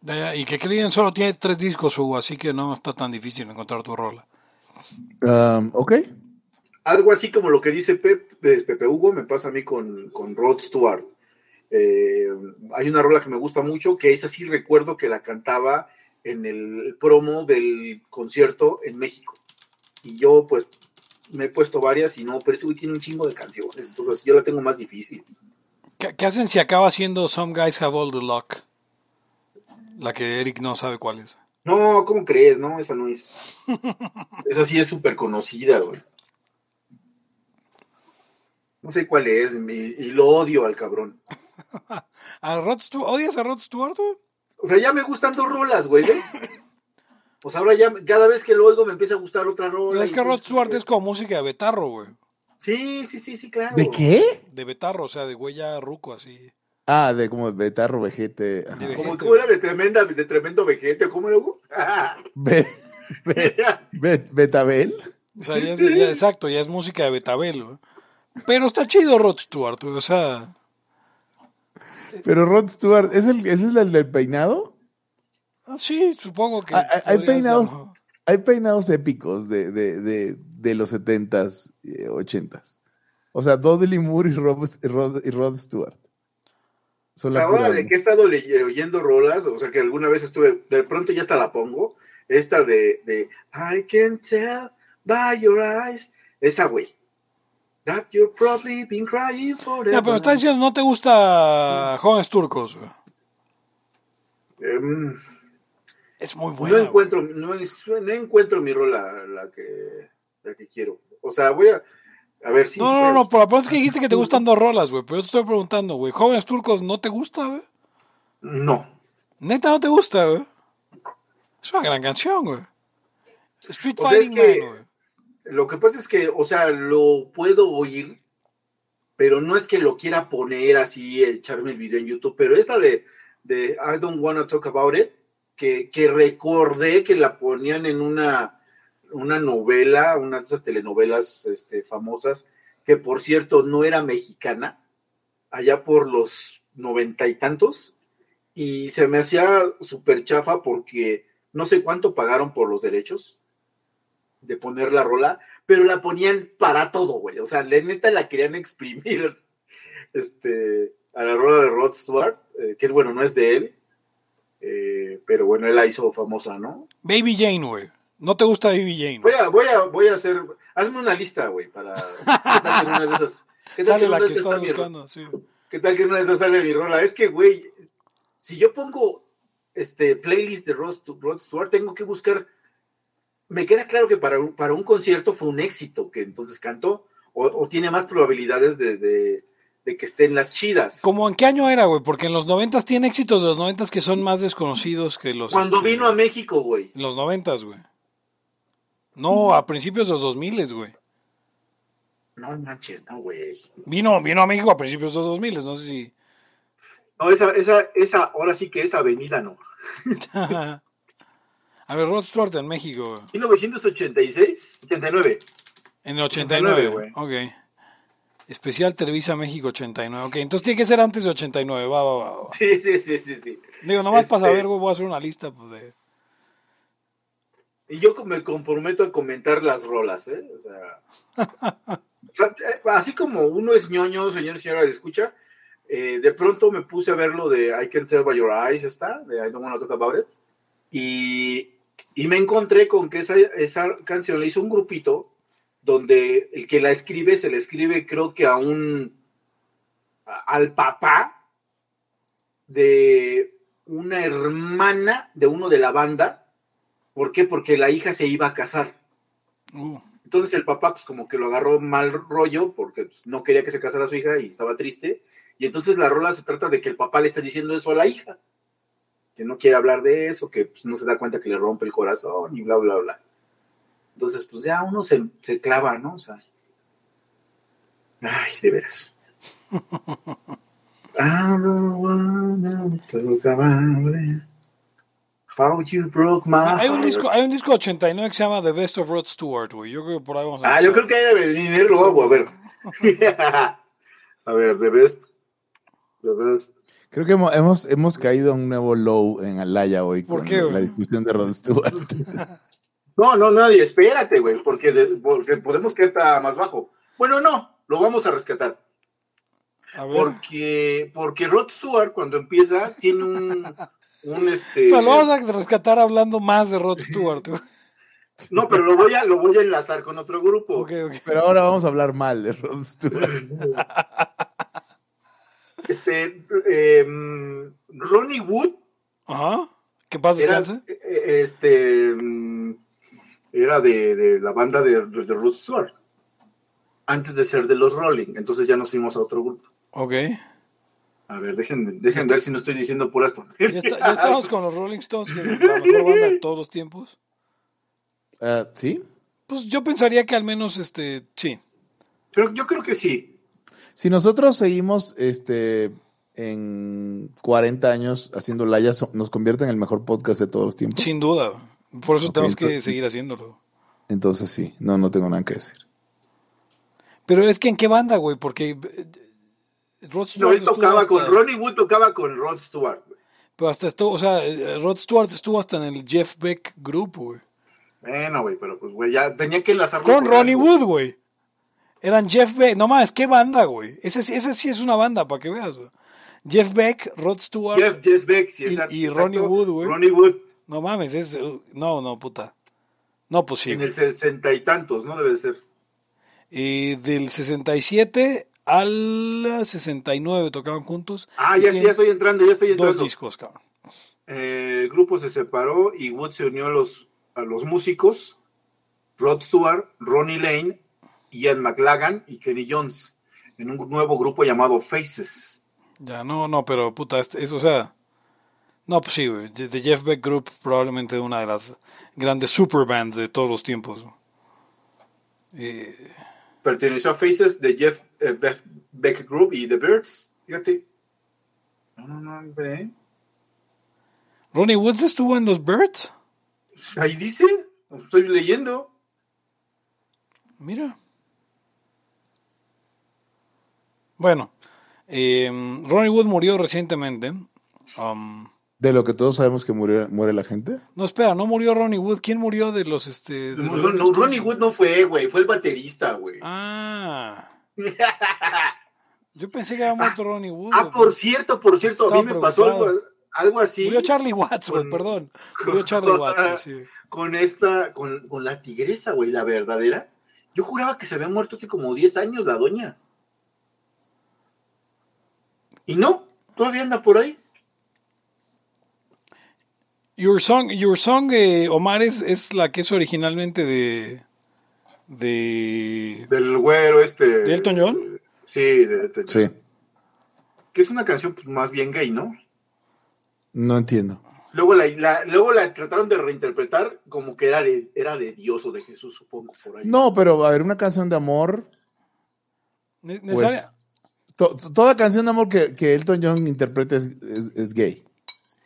Ya, ya, Y que Creedence solo tiene tres discos, Hugo, así que no está tan difícil encontrar tu rola. Um, ok. Algo así como lo que dice Pep- eh, Pepe Hugo, me pasa a mí con, con Rod Stewart. Eh, hay una rola que me gusta mucho, que es así, recuerdo que la cantaba en el promo del concierto en México. Y yo, pues, me he puesto varias y no, pero ese güey tiene un chingo de canciones, entonces yo la tengo más difícil. ¿Qué, qué hacen si acaba siendo Some Guys Have All the Luck? La que Eric no sabe cuál es. No, ¿cómo crees? No, esa no es. esa sí es súper conocida, güey. No sé cuál es, y lo odio al cabrón. ¿A Rod Stewart? ¿Odias a Rod Stewart? güey? O sea, ya me gustan dos rolas, güey, ¿ves? Pues ahora ya, cada vez que lo oigo me empieza a gustar otra rola. es que Rod entonces, Stewart es como música de Betarro, güey. Sí, sí, sí, sí, claro. ¿De qué? De Betarro, o sea, de güey ya ruco, así. Ah, de como betarro, vejete. De Como, ¿Cómo era de tremenda, de tremendo vejete? ¿Cómo era, be- betabel. O sea, ya es, ya- exacto, ya es música de Betabel, güey. Pero está chido Rod Stewart, güey, o sea... Pero Rod Stewart, ¿es el, ¿ese es el del peinado? ah, Sí, supongo que... Ah, ah, Hay peinados, hay peinados épicos de, de, de, de los 70s, eh, 80s. O sea, Dudley Moore y Rod, Rod- y Rod Stewart. Son la Ahora de que he estado le- oyendo rolas, o sea que alguna vez estuve, de pronto ya hasta la pongo, esta de, de I can tell by your eyes, esa güey. That you've probably been crying forever. Ya, pero me estás diciendo, no te gusta Jóvenes Turcos. Em, Es muy no buena, güey. encuentro, no, es- no encuentro mi rola la que, la que quiero. O sea, voy a, a ver si. No, no, no, no, pero la es que dijiste que te gustan dos rolas, güey. Pero yo te estoy preguntando, güey. Jóvenes Turcos, ¿no te gusta, güey? No. Neta, ¿no te gusta, güey? Es una gran canción, güey. Street O sea, es Fighting que- Man, güey. Lo que pasa es que, o sea, lo puedo oír, pero no es que lo quiera poner así, echarme el video en YouTube, pero esa de, de I don't wanna talk about it, que, que recordé que la ponían en una, una novela, una de esas telenovelas este, famosas, que por cierto no era mexicana, allá por los noventa y tantos, y se me hacía súper chafa porque no sé cuánto pagaron por los derechos de poner la rola, pero la ponían para todo, güey. O sea, la neta la querían exprimir este, a la rola de Rod Stewart, eh, que bueno, no es de él, eh, pero bueno, él la hizo famosa, ¿no? Baby Jane, güey. ¿No te gusta Baby Jane? Voy a, voy a, voy a hacer, hazme una lista, güey, para... ¿Qué tal que una de esas... ¿Qué tal que una que de esas buscando, sí. ¿Qué tal que una de esas sale mi rola? Es que, güey, si yo pongo este playlist de Rod Stewart, tengo que buscar. Me queda claro que para un, para un concierto fue un éxito que entonces cantó, o, o tiene más probabilidades de, de- de que estén las chidas. ¿Cómo en qué año era, güey? Porque en los noventas tiene éxitos de los noventas que son más desconocidos que los... Cuando este, vino a México, güey. En los noventas, güey. No, a principios de los dos miles, güey. No manches, no, güey. Vino, vino a México a principios de los dos miles, no sé si... No, esa, esa, esa, ahora sí que esa avenida no. a ver, Rod Stewart en México, güey. 1986, 89. En el 89, 89, güey. Ok. Especial Televisa México 89. Ok, entonces tiene que ser antes de 89. Va, va, va. va. Sí, sí, sí, sí, sí. Digo, nomás para Este- saber, güey, voy a hacer una lista pues, de... Y yo me comprometo a comentar las rolas, ¿eh? O sea, eh, así como uno es ñoño, señor y señora, escucha, eh, de pronto me puse a ver lo de I Can Tell By Your Eyes, ¿está? De I Don't Wanna Talk About It. Y, y me encontré con que esa, esa canción la hizo un grupito donde el que la escribe se le escribe creo que a un a- al papá de una hermana de uno de la banda. ¿Por qué? Porque la hija se iba a casar. Uh, Entonces el papá, pues como que lo agarró mal rollo, porque pues, no quería que se casara su hija y estaba triste. Y entonces la rola se trata de que el papá le está diciendo eso a la hija. Que no quiere hablar de eso, que pues, no se da cuenta que le rompe el corazón y bla, bla, bla. Entonces, pues ya uno se, se clava, ¿no? O sea. Ay, de veras. I don't wanna talk about it. How you broke my hay, un disco, hay un disco 89 que se llama The Best of Rod Stewart, güey. Yo creo que por ahí vamos a Ah, yo creo que ahí debe venir, lo vamos a ver. a ver, The Best. The Best. Creo que hemos, hemos, hemos caído a un nuevo low en Alaya hoy ¿Por con qué, la discusión de Rod Stewart. No, no, nadie, espérate, güey, porque, de- porque podemos caer más bajo. Bueno, no, lo vamos a rescatar. A ver. Porque, porque Rod Stewart, cuando empieza, tiene un, un este. Pero lo vamos a rescatar hablando más de Rod Stewart, güey. No, pero lo voy a, lo voy a enlazar con otro grupo. Pero ahora vamos a hablar mal de Rod Stewart. Este, em, Ronnie Wood Ajá. Que paz era, descanse. eh, este, mm, era de, de la banda de, de Rod Stewart. Antes de ser de los Rolling. Entonces ya nos fuimos a otro grupo. Ok. A ver, dejen, dejen ver si no estoy diciendo puras Ya, tonterías. está- ya estamos con los Rolling Stones, que es la mejor banda de todos los tiempos. Ah, ¿Sí? Pues yo pensaría que al menos, este, sí. Pero yo creo que sí. Si nosotros seguimos este, en 40 años haciendo Laya, so- nos convierte en el mejor podcast de todos los tiempos. Sin duda. Por eso tenemos que entonces- seguir haciéndolo. Entonces sí, no, no tengo nada que decir. Pero es que en qué banda, güey, porque eh, Rod No, Stewart él tocaba con hasta- Ronnie Wood, tocaba con Rod Stewart. güey. Pero hasta estuvo, o sea, eh, Rod Stewart estuvo hasta en el Jeff Beck Group, güey. Bueno, güey, pero pues, güey, ya tenía que enlazarlo. Con por Ronnie. Wood, güey. Eran Jeff Beck. No más, qué banda, güey. Ese, sí- ese sí es una banda, para que veas, güey. Jeff Beck, Rod Stewart. Jeff, Jeff Beck, sí, Y- exacto, y exacto. Ronnie Wood, güey. Ronnie Wood, No mames, es. uh, No, no, puta. No, pues sí. en el sesenta y tantos, ¿no? Debe de ser. Y del 67 al 69 tocaban juntos. Ah, ya, ya estoy entrando, ya estoy Dos entrando. discos, cabrón. Eh, el grupo se separó y Wood se unió a los, a los músicos, Rod Stewart, Ronnie Lane, Ian McLagan y Kenny Jones, en un nuevo grupo llamado Faces. Ya, no, no, pero puta, este- es, o sea. No, pues sí, güey. The the Jeff Beck Group, probablemente una de las grandes superbands de todos los tiempos. Eh, Perteneció a Faces de Jeff eh, Be- Beck Group y The Birds. Fíjate. No, no, no, hombre. Ronnie Wood estuvo en los Birds. Ahí dice, lo estoy leyendo. Mira. Bueno, eh, Ronnie Wood murió recientemente. Um, De lo que todos sabemos que muere, muere la gente. no, espera, no murió Ronnie Wood. ¿Quién murió de los este? de No, los no, Ronnie Wood no fue, güey, fue el baterista, güey. Ah. Yo pensé que había muerto Ronnie Wood. Ah, por cierto, por cierto, a mí me pasó algo, algo así. Murió Charlie Watts, güey, perdón. Murió Charlie Watts, güey, sí. con esta, con, con la tigresa, güey, la verdadera. Yo juraba que se había muerto hace como 10 años la doña. Y no, todavía anda por ahí. Your Song, Your Song eh, Omar, es, es la que es originalmente de. de. Del güero este. ¿De Elton John? Sí, de Elton John. Sí. Que es una canción pues, más bien gay, ¿no? No entiendo. Luego la, la- luego la trataron de reinterpretar como que era de, era de Dios o de Jesús, supongo, por ahí. No, pero a ver, una canción de amor. ne- Pues, necesaria- to- toda canción de amor que, que Elton John interprete es, es- es gay.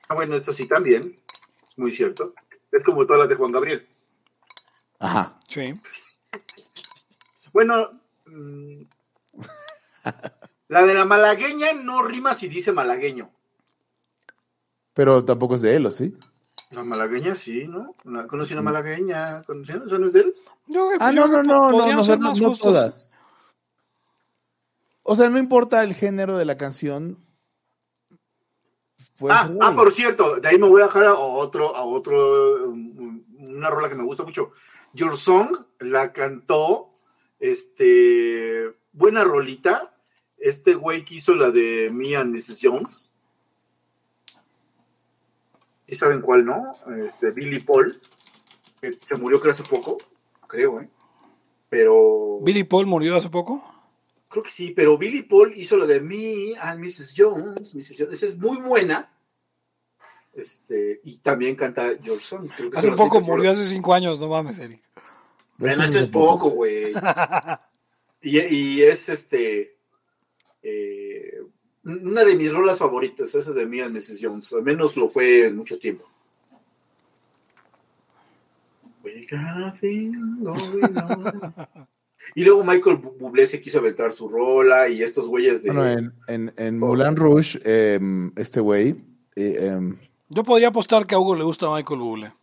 Ah, bueno, esto sí también. Es muy cierto. Es como todas las de Juan Gabriel. Ajá. Sí. Bueno, mm, La de la malagueña no rima si dice malagueño. Pero tampoco es de él, ¿o sí? La malagueña sí, ¿no? Conocí una malagueña. ¿Conocí? ¿Eso no es de él? Ah, no, no, no, no, no, no, más no justos. todas. O sea, no importa el género de la canción. Ah, ah, por cierto, de ahí me voy a dejar a otro, a otro, um, una rola que me gusta mucho. Your Song la cantó, este, buena rolita, este güey que hizo la de Me and Mrs. Jones. ¿Y saben cuál, no? Este, Billy Paul, que se murió creo hace poco, creo, ¿eh? Pero... Billy Paul murió hace poco. Creo que sí, pero Billy Paul hizo lo de Me and Mrs. Jones. Mrs. Jones. Esa es muy buena. Este, y también canta Your Song. Creo que Hace poco murió, hace cinco años, no mames, Eric. Bueno, eso es poco, güey. y, y es este. eh, una de mis rolas favoritas, esa de Me and Mrs. Jones. Al menos lo fue en mucho tiempo. We got a thing going on. Y luego Michael Bublé se quiso aventar su rola y estos güeyes de... Bueno, en, en, en Moulin Rouge, em, este güey, eh, em, Yo podría apostar que a Hugo le gusta Michael Bublé.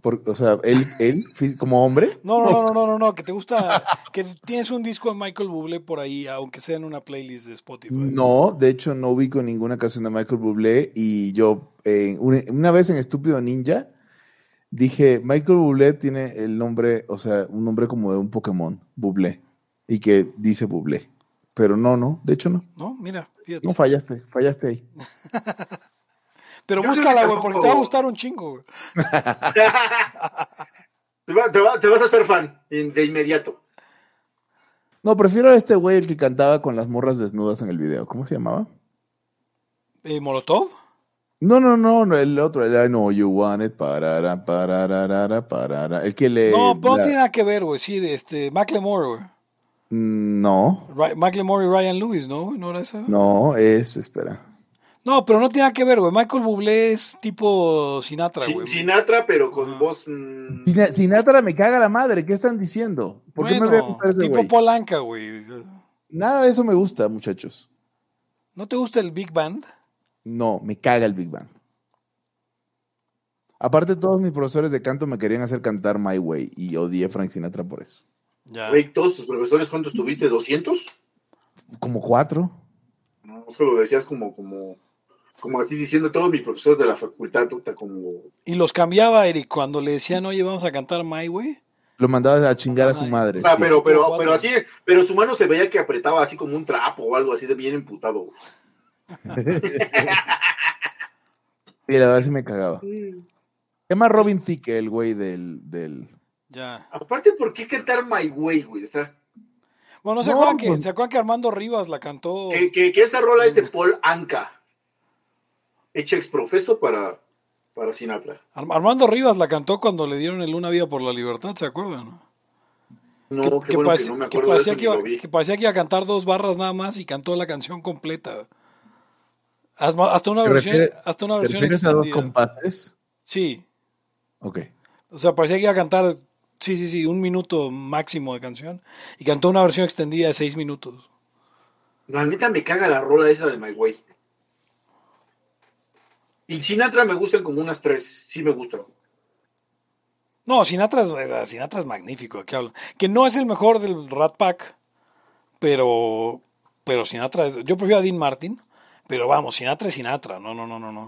por- o sea, él, él, como hombre, No, no, no, no, no, no, no, que te gusta, que tienes un disco de Michael Bublé por ahí, aunque sea en una playlist de Spotify. no, de hecho no ubico ninguna canción de Michael Bublé y yo, eh, una, una vez en Estúpido Ninja, dije, Michael Bublé tiene el nombre, o sea, un nombre como de un Pokémon, Bublé, y que dice Bublé. Pero no, no, de hecho no. No, mira, fíjate. No fallaste, fallaste ahí. Pero Yo búscala, güey, porque te va a gustar un chingo, güey. Te, va- te va- te vas a hacer fan in- de inmediato. No, prefiero a este güey el que cantaba con las morras desnudas en el video. ¿Cómo se llamaba? Eh, ¿Molotov? No, no, no, no, el otro, el I know you want it, parara, pararara, parara. El que le. no, pero no tiene nada que ver, güey. Sí, este, Macklemore, güey. Mm, No, Macklemore y Ryan Lewis, ¿no? ¿No era eso? no, es, espera. No, pero no tiene nada que ver, güey. Michael Bublé es tipo Sinatra, Sin- güey. Sinatra, pero con voz... mm, Sina- Sinatra me caga la madre, ¿qué están diciendo? ¿Por qué me voy a ese tipo güey? Polanca, güey. Nada de eso me gusta, muchachos. ¿No te gusta el Big Band? No, me caga el Big Bang. Aparte, todos mis profesores de canto me querían hacer cantar My Way y odié a Frank Sinatra por eso. Ya. Güey, todos tus profesores, ¿cuántos tuviste? ¿200? Como cuatro. No, solo decías como, como, como así diciendo todos mis profesores de la facultad, puta, como... Y los cambiaba, Eric, cuando le decían, oye, vamos a cantar My Way. Lo mandaba a chingar a su madre. O sea, pero, pero, pero así, pero su mano se veía que apretaba así como un trapo o algo así de bien emputado. Y la verdad sí me cagaba. Se llama Robin Thicke, el güey del, del... Ya. Aparte, ¿por qué cantar My Way, güey? O sea, Bueno, ¿se, No, acuerdan que, pues- ¿se acuerdan que Armando Rivas la cantó? que, que, que esa rola es de Paul Anka, hecha exprofeso para, para Sinatra. Ar- Armando Rivas la cantó cuando le dieron el Una Vida por la Libertad, ¿se acuerdan? No, que, qué que bueno parece- que no me que acuerdo de eso que, iba, lo vi. que parecía que iba a cantar dos barras nada más y cantó la canción completa. Hasta hasta una ¿Te versión, refieres- hasta una ¿Te versión refieres a dos extendida. compases? Sí, Ok. o sea, parecía que iba a cantar, sí, sí, sí, un minuto máximo de canción y cantó una versión extendida de seis minutos. La neta me caga la rola esa de My Way. Y Sinatra me gustan como unas tres, sí me gustan. No, Sinatra es, eh, Sinatra es magnífico, ¿de qué hablan? Que no es el mejor del Rat Pack, pero, pero Sinatra es, yo prefiero a Dean Martin, pero vamos, Sinatra es Sinatra, no, no, no, no, no.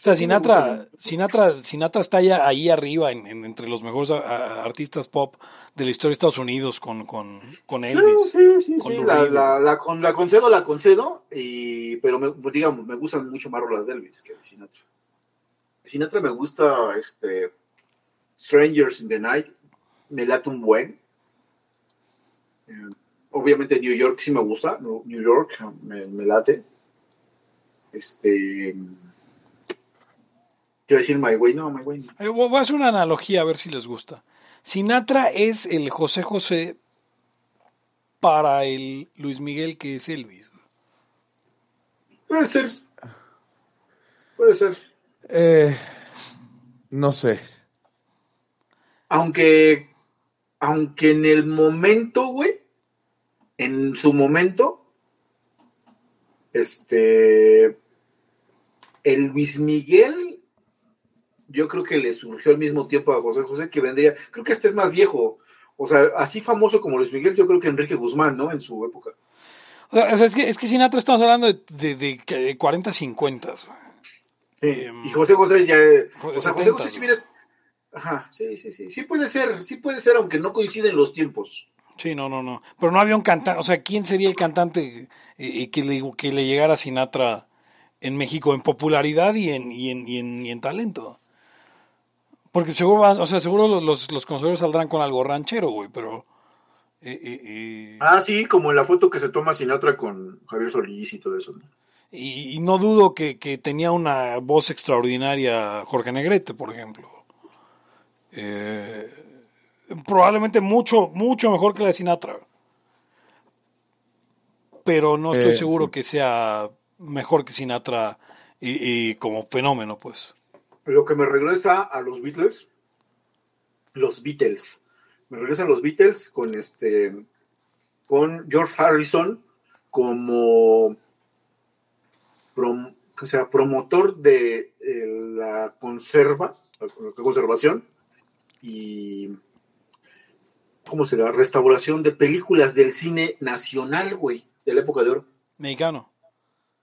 O sea, Sí Sinatra. Sinatra, Sinatra está ya ahí arriba en, en- entre los mejores a- a- artistas pop de la historia de Estados Unidos con, con, con Elvis. sí, sí, con sí, la, la, la, con- la concedo, la concedo, y, pero me, digamos, me gustan mucho más rolas de Elvis que de Sinatra. Sinatra me gusta este, Strangers in the Night, me late un buen. Eh, obviamente New York sí me gusta. New York me, me late. Este. Quiero decir My Way, no, My Way. no. Eh, Voy voy a hacer una analogía a ver si les gusta. Sinatra es el José José para el Luis Miguel que es Elvis. Puede ser. Puede ser. Eh, no sé. Aunque, aunque en el momento, güey, en su momento, este, el Luis Miguel, yo creo que le surgió al mismo tiempo a José José, que vendría, creo que este es más viejo, o sea, así famoso como Luis Miguel, yo creo que Enrique Guzmán, ¿no? En su época. O sea, es, que, es que Sinatra estamos hablando de, de, de que 40, 50. Em, Y José José ya, o sea, 70, José José si hubiera, ajá, sí, sí, sí, sí puede ser, sí puede ser, aunque no coinciden los tiempos. Sí, no, no, no. Pero no había un cantante, o sea, ¿quién sería el cantante eh, eh, que, le, que le llegara a Sinatra en México en popularidad y en, y en, y en, y en talento? Porque seguro, van- o sea, seguro los, los, saldrán con algo ranchero, güey, pero... eh, eh, eh, Ah, sí, como en la foto que se toma Sinatra con Javier Solís y todo eso. ¿no? y, y no dudo que, que tenía una voz extraordinaria Jorge Negrete, por ejemplo. Probablemente mucho, mucho mejor que la de Sinatra. Pero no estoy Eh, seguro sí. que sea mejor que Sinatra y, y como fenómeno, pues. Lo que me regresa a los Beatles, los Beatles, me regresa a los Beatles con este, con George Harrison como prom- o sea, promotor de eh, la conserva, la conservación y ¿cómo se llama? Restauración de películas del cine nacional, güey, de la época de oro. Mexicano.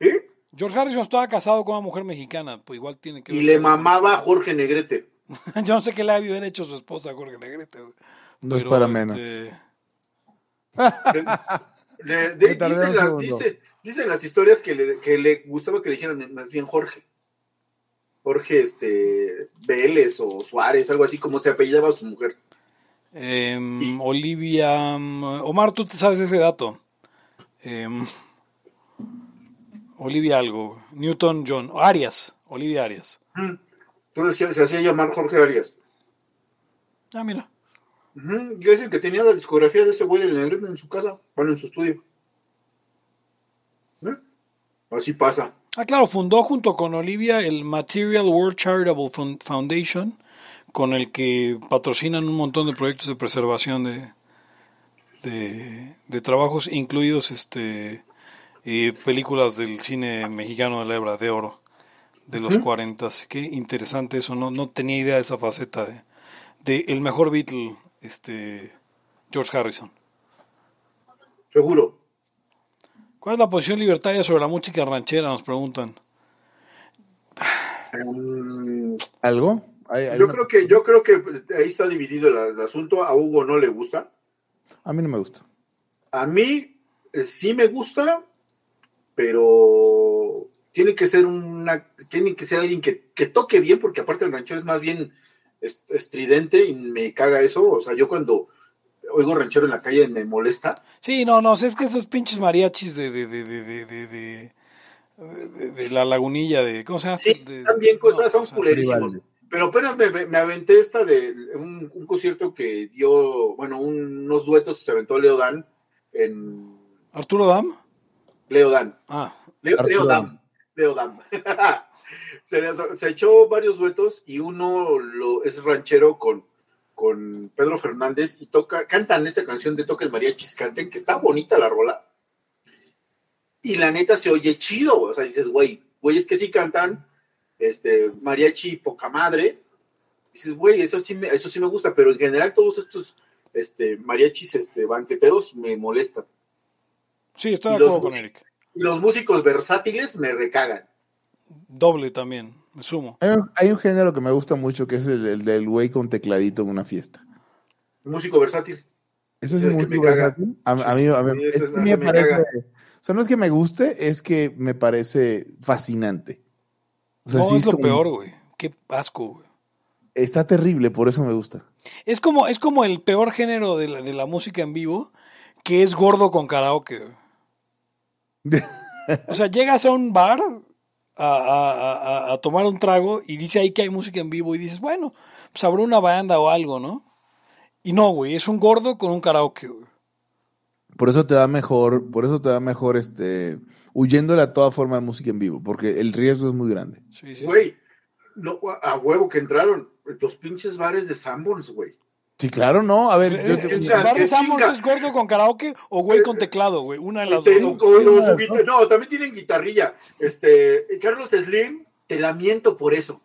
¿Sí? George Harrison estaba casado con una mujer mexicana, pues igual tiene que Y le mamaba a Jorge Negrete. Yo no sé qué le había hecho su esposa a Jorge Negrete. güey. No es para menos. este, Le- de- dicen, las, segundo. dice- dicen las historias que le, que le gustaba que le dijeran más bien Jorge. Jorge este, Vélez o Suárez, algo así como se apellidaba su mujer. Y- Olivia. mm, Omar, tú te sabes ese dato. Em, Olivia algo. Newton John. Arias. Olivia Arias. Entonces se, se hacía llamar Jorge Arias. Ah, mira. Ujú, Y dicen que tenía la discografía de ese güey del Negrete en su casa, bueno, en su estudio. ¿Eh? Así pasa. Ah, claro, fundó junto con Olivia el Material World Charitable Foundation, con el que patrocinan un montón de proyectos de preservación de, de, de trabajos, incluidos este eh, películas del cine mexicano de la hebra de oro de los 40. Qué interesante eso, no, no tenía idea de esa faceta de, de el mejor Beatle, este George Harrison. Seguro. ¿Cuál es la posición libertaria sobre la música ranchera? Nos preguntan. Mm, ¿Algo? Hay- hay yo una- creo que, yo creo que ahí está dividido el, el asunto. A Hugo no le gusta. A mí no me gusta. A mí eh, sí me gusta, pero tiene que ser una, tiene que ser alguien que, que toque bien, porque aparte el ranchero es más bien est- estridente y me caga eso. O sea, yo cuando oigo ranchero en la calle me molesta. Sí, no, no, es que esos pinches mariachis de, de, de, de, de, de, de- de- de la lagunilla de... ¿Cómo se llama? Sí, De- también no, cosas son o sea, culerísimos. Pero apenas me, me- me aventé esta de un, un concierto que dio, bueno, un- unos duetos que se aventó Leo Dan en ¿Arturo Dam? Leo Dan. Ah, Leo, Arturo Leo Dam. Leo Dam. se, les- se echó varios duetos y uno lo, es ranchero con, con Pedro Fernández y toca, cantan esta canción de Toca el Mariachis Canten, que está bonita la rola. Y la neta se oye chido, o sea, dices, güey, güey, es que sí cantan, este, mariachi poca madre. Dices, güey, eso sí me, eso sí me gusta, pero en general todos estos este, mariachis este, banqueteros me molestan. sí, estoy de acuerdo con Eric. Y los músicos versátiles me recagan. Doble también, me sumo. Hay un, hay un género que me gusta mucho que es el, el del güey con tecladito en una fiesta. Músico versátil. ¿Ese es Es caga. versátil? A, a mí, a mí- Sí, ese es es- que a mí ese me me parece. caga. O sea, no es que me guste, es que me parece fascinante. O sea, no, sí es lo como- peor, güey. Qué asco, güey. Está terrible, por eso me gusta. Es como, es como el peor género de la, de la música en vivo, que es gordo con karaoke. güey. O sea, llegas a un bar a, a- a- a- a tomar un trago y dice ahí que hay música en vivo y dices, bueno, pues habrá una banda o algo, ¿no? Y no, güey, es un gordo con un karaoke, güey. Por eso te da mejor, por eso te da mejor este huyéndole a toda forma de música en vivo, porque el riesgo es muy grande. Sí, sí, sí. Güey, no, a huevo que entraron los pinches bares de Sanborns, güey. Sí, claro, no. A ver, yo Eh, te- ¿El o sea, bar de Sanborns es gordo con karaoke o güey con teclado, güey? Una de las Te- dos. o- o su guita- no, también tienen guitarrilla. Este, Carlos Slim, te lamento por eso.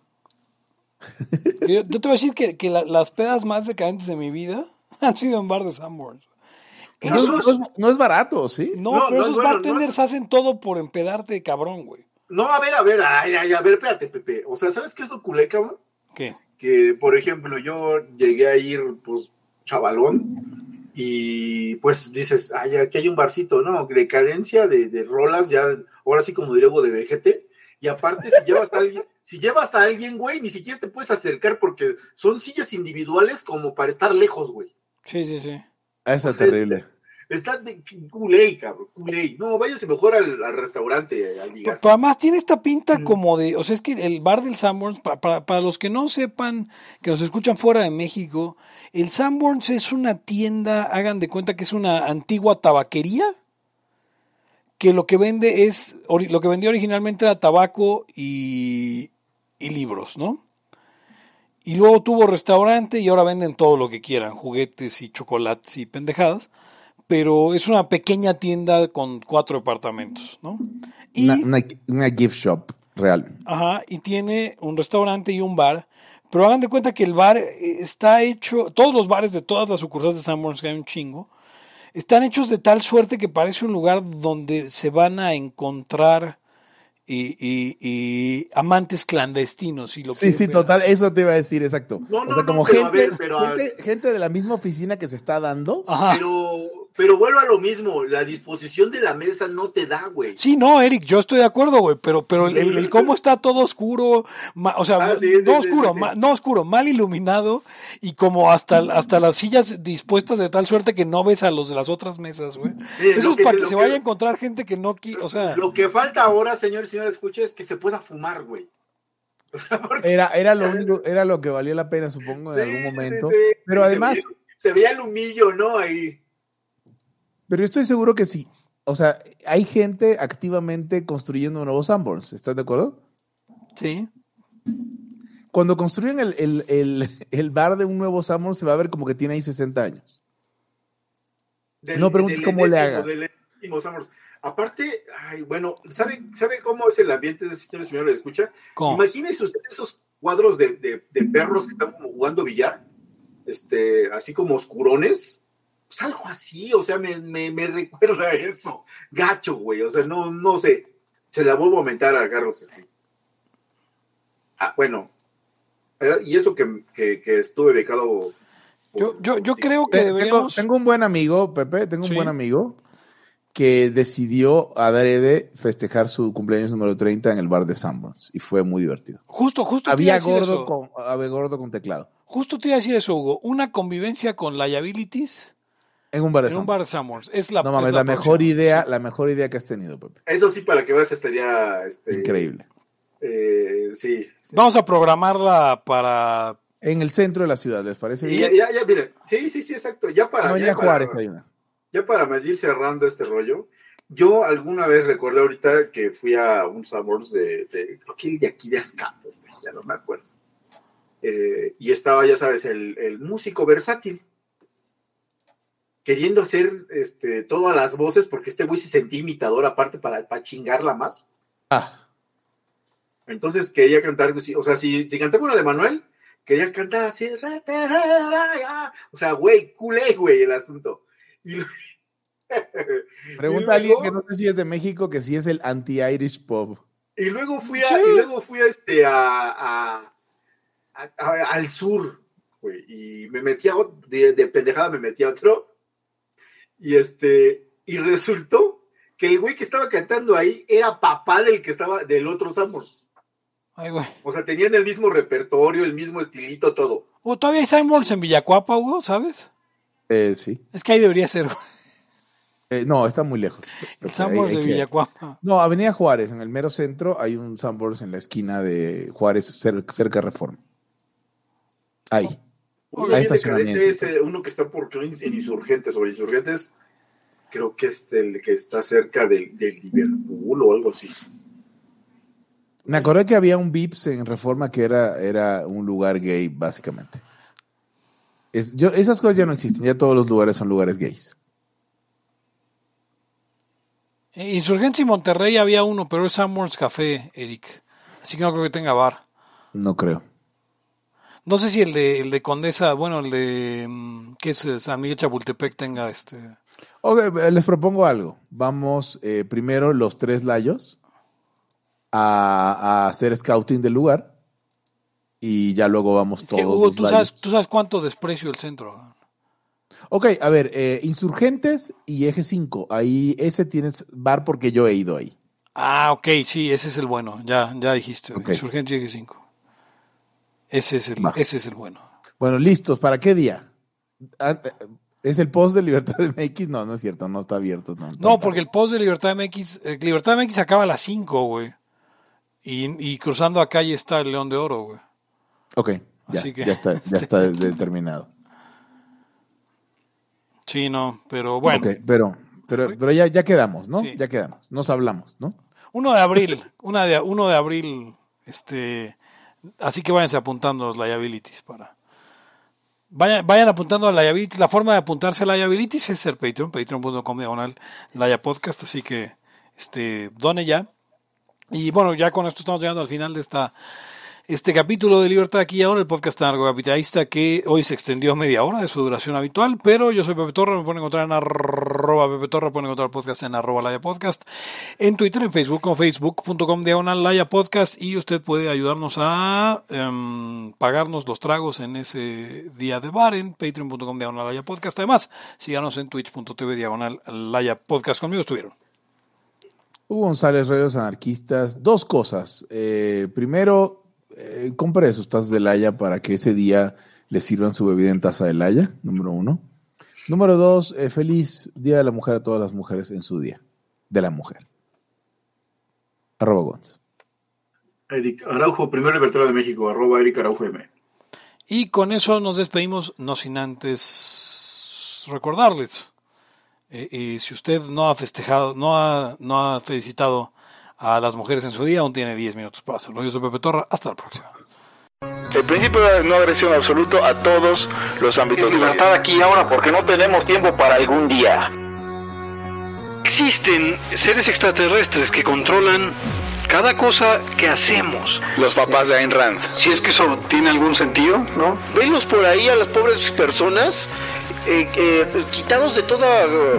Yo, yo te voy a decir que, que la- las pedas más decadentes de mi vida han sido en bar de Sanborns. No, es- no es, no es barato, ¿sí? No, No, pero no, esos bueno, bartenders hacen todo por empedarte de cabrón, güey. No, a ver, a ver, ay, ay, a ver, espérate, Pepe. O sea, ¿sabes qué es lo culé, cabrón? ¿Qué? Que, por ejemplo, yo llegué a ir, pues, chavalón, y pues dices, ay, aquí hay un barcito, ¿no? Decadencia de, de rolas, ya, ahora sí como diría de vejete. Y aparte, si llevas a alguien, si llevas a alguien, güey, ni siquiera te puedes acercar porque son sillas individuales como para estar lejos, güey. Sí, sí, sí. Ah, Está terrible. Está de culé, cabrón, culé. No, váyase mejor al, al restaurante, al ligar. Pero además tiene esta pinta Mm. como de, o sea, es que el bar del Sanborns, pa- para, para los que no sepan, que nos escuchan fuera de México, el Sanborns es una tienda, hagan de cuenta que es una antigua tabaquería, que lo que vende es, lo que vendía originalmente era tabaco y, y libros, ¿no? Y luego tuvo restaurante y ahora venden todo lo que quieran, juguetes y chocolates y pendejadas. Pero es una pequeña tienda con cuatro departamentos, ¿no? Y, Una, una, una gift shop real. Ajá, y tiene un restaurante y un bar. Pero hagan de cuenta que el bar eh, está hecho, todos los bares de todas las sucursales de Sanborns, que hay un chingo, están hechos de tal suerte que parece un lugar donde se van a encontrar y, y- y amantes clandestinos. Si lo Sí, quieres sí, ver total, así. eso te iba a decir, exacto. No, o no, sea, no, como pero a gente, ver, pero a- gente, gente de la misma oficina que se está dando. Ajá. Pero, pero vuelvo a lo mismo, la disposición de la mesa no te da, güey. Sí, no, Eric, yo estoy de acuerdo, güey, pero, pero el, el- el cómo está todo oscuro, ma- o sea, Ah, sí, sí, no sí, oscuro, sí, sí. ma- no oscuro, mal iluminado y como hasta, hasta las sillas dispuestas de tal suerte que no ves a los de las otras mesas, güey. Eso es que- para que se que- vaya a encontrar gente que no o sea, Lo que falta ahora, señor y señora, escuche, es que se pueda fumar, güey. O sea, porque- Era, era lo único, era lo que valía la pena, supongo, en Sí, algún momento. sí, sí. Pero Se además, veía- Se veía el humillo, ¿no? Ahí. Pero yo estoy seguro que sí. O sea, hay gente activamente construyendo nuevos Sanborns, ¿estás de acuerdo? sí. Cuando construyen el, el, el, el bar de un nuevo Sanborns, se va a ver como que tiene ahí 60 años. Del- No preguntes del cómo le haga. del. Aparte, ay, bueno, ¿sabe, ¿sabe cómo es el ambiente de señor y señora? ¿Escucha? ¿Cómo? Imagínese usted esos cuadros de, de- de perros que están como jugando billar, este, así como oscurones. Pues algo así, o sea, me, me, me recuerda a eso. Gacho, güey, o sea, no, no sé. Se la vuelvo a aumentar a Carlos Slim. Ah, bueno. Eh, Y eso que, que, que estuve becado. por- Yo, yo, yo creo que Te- Tengo, deberíamos tengo un buen amigo, Pepe, tengo un Sí. buen amigo que decidió adrede festejar su cumpleaños número 30 en el bar de Sanborns y fue muy divertido. justo, justo te iba a Había decir gordo eso. con, había gordo con teclado Justo te iba a decir eso, Hugo, una convivencia con liabilities en un bar de en un bar de Sanborns. Es la No mames, es la, mejor próxima. idea, la mejor idea que has tenido, Pepe. Eso sí, para que veas, estaría. Este, Increíble. eh, sí. sí. Vamos a programarla para En el centro de la ciudad, ¿les parece Y bien? ya, ya, sí, sí, sí, exacto. Ya para, No, ya ya para, Juárez hay una. ya para ir cerrando este rollo, yo alguna vez recordé ahorita que fui a un Summers de, de creo que el de aquí de Azcapo, ya no me acuerdo. Eh, y estaba, ya sabes, el, el músico versátil, queriendo hacer este, todas las voces, porque este güey se sentía imitador aparte para, para chingarla más. Ah, Entonces quería cantar, o sea, si, si cantaba una de Manuel, quería cantar así, o sea, güey, culé, güey, el asunto. Y, lo- pregunta a alguien que no sé si es de México que si es el anti-Irish pub. y luego fui a, Sí. y luego fui a este, a, a- a- a- al sur, güey, y me metí a, de, de pendejada me metí a otro, y este, y resultó que el güey que estaba cantando ahí era papá del que estaba, del otro Samur. Ay, güey. O sea, tenían el mismo repertorio, el mismo estilito, todo. O todavía hay Sanborns en Villacuapa, Hugo, ¿sabes? Eh, sí. Es que ahí debería ser güey. Eh, no, está muy lejos. el Sanborns de que- Villacuapa. No, Avenida Juárez, en el mero centro, hay un Sanborns en la esquina de Juárez, cer- cerca de Reforma. Ahí. Uno bien decadente es uno que está por creo, en Insurgentes, sobre Insurgentes, creo que es el que está cerca del, del Liverpool o algo así. Me acordé que había un Vips en Reforma que era, era un lugar gay, básicamente. Es, yo, esas cosas ya no existen, ya todos los lugares son lugares gays. Eh, Insurgencia y Monterrey había uno, pero es Sanborns Café, Eric. Así que no creo que tenga bar. No creo. No sé si el de, el de Condesa, bueno, el de, mm, ¿qué es? eh, San Miguel Chapultepec tenga este... Ok, eh, les propongo algo. Vamos eh, primero los tres layos a, a hacer scouting del lugar y ya luego vamos Es todos que, Hugo, los tú layos. sabes, tú sabes cuánto desprecio el centro. Ok, a ver, eh, Insurgentes y Eje 5. Ahí ese tienes bar porque yo he ido ahí. Ah, ok, sí, ese es el bueno. Ya, ya dijiste. Ok. Insurgencia y 5 Ese es el, Va. ese es el bueno. Bueno, listos. ¿Para qué día? Ah, eh, ¿Es el post de Libertad MX? No, no es cierto, no está abierto. No, No, porque el post de Libertad MX, eh, Libertad MX acaba a las 5, güey. Y, y cruzando a calle está el León de Oro, güey. Ok, ya, Así que- ya está, ya está determinado. Sí, no, pero bueno. Ok, pero, pero, pero ya, ya quedamos, ¿no? Sí. Ya quedamos. Nos hablamos, ¿no? 1 de abril, una de, 1 de abril, este, así que váyanse apuntando los liabilities para... Vayan, vayan apuntando a liabilities. La forma de apuntarse a liabilities es ser Patreon, patreon.com diagonal Podcast, así que este, done ya. Y bueno, ya con esto estamos llegando al final de esta este capítulo de Libertad aquí y ahora, el podcast anarcocapitalista que hoy se extendió media hora de su duración habitual, pero yo soy Pepe Torra, me pueden encontrar en arroba Pepe Torra, pueden encontrar el podcast en arroba Laya Podcast, en Twitter, en Facebook, con facebook.com diagonal Laya Podcast y usted puede ayudarnos a em, pagarnos los tragos en ese día de bar en patreon.com diagonal Laya Podcast. Además, síganos en twitch.tv diagonal Laya Podcast. Conmigo estuvieron. Hugo González, Reyes Anarquistas, dos cosas. Eh, primero, eh, compre sus tazas de Laya para que ese día le sirvan su bebida en taza de Laya, número uno. Número dos, eh, feliz Día de la Mujer a todas las mujeres en su día, de la mujer. Arroba Gonz. Eric Araujo, primer libertario de México, arroba Eric Araujo M. Y con eso nos despedimos, no sin antes recordarles. eh, eh, si usted no ha festejado, no ha, no ha felicitado a las mujeres en su día, aún tiene 10 minutos para hacerlo. Yo soy Pepe Torra, hasta la próxima. El principio de no agresión absoluto a todos los ámbitos de la vida. Libertad aquí y ahora porque no tenemos tiempo para algún día. Existen seres extraterrestres que controlan cada cosa que hacemos. Los papás de Ayn Rand. Si es que eso tiene algún sentido, ¿no? Venlos por ahí a las pobres personas eh, eh, quitados de toda eh,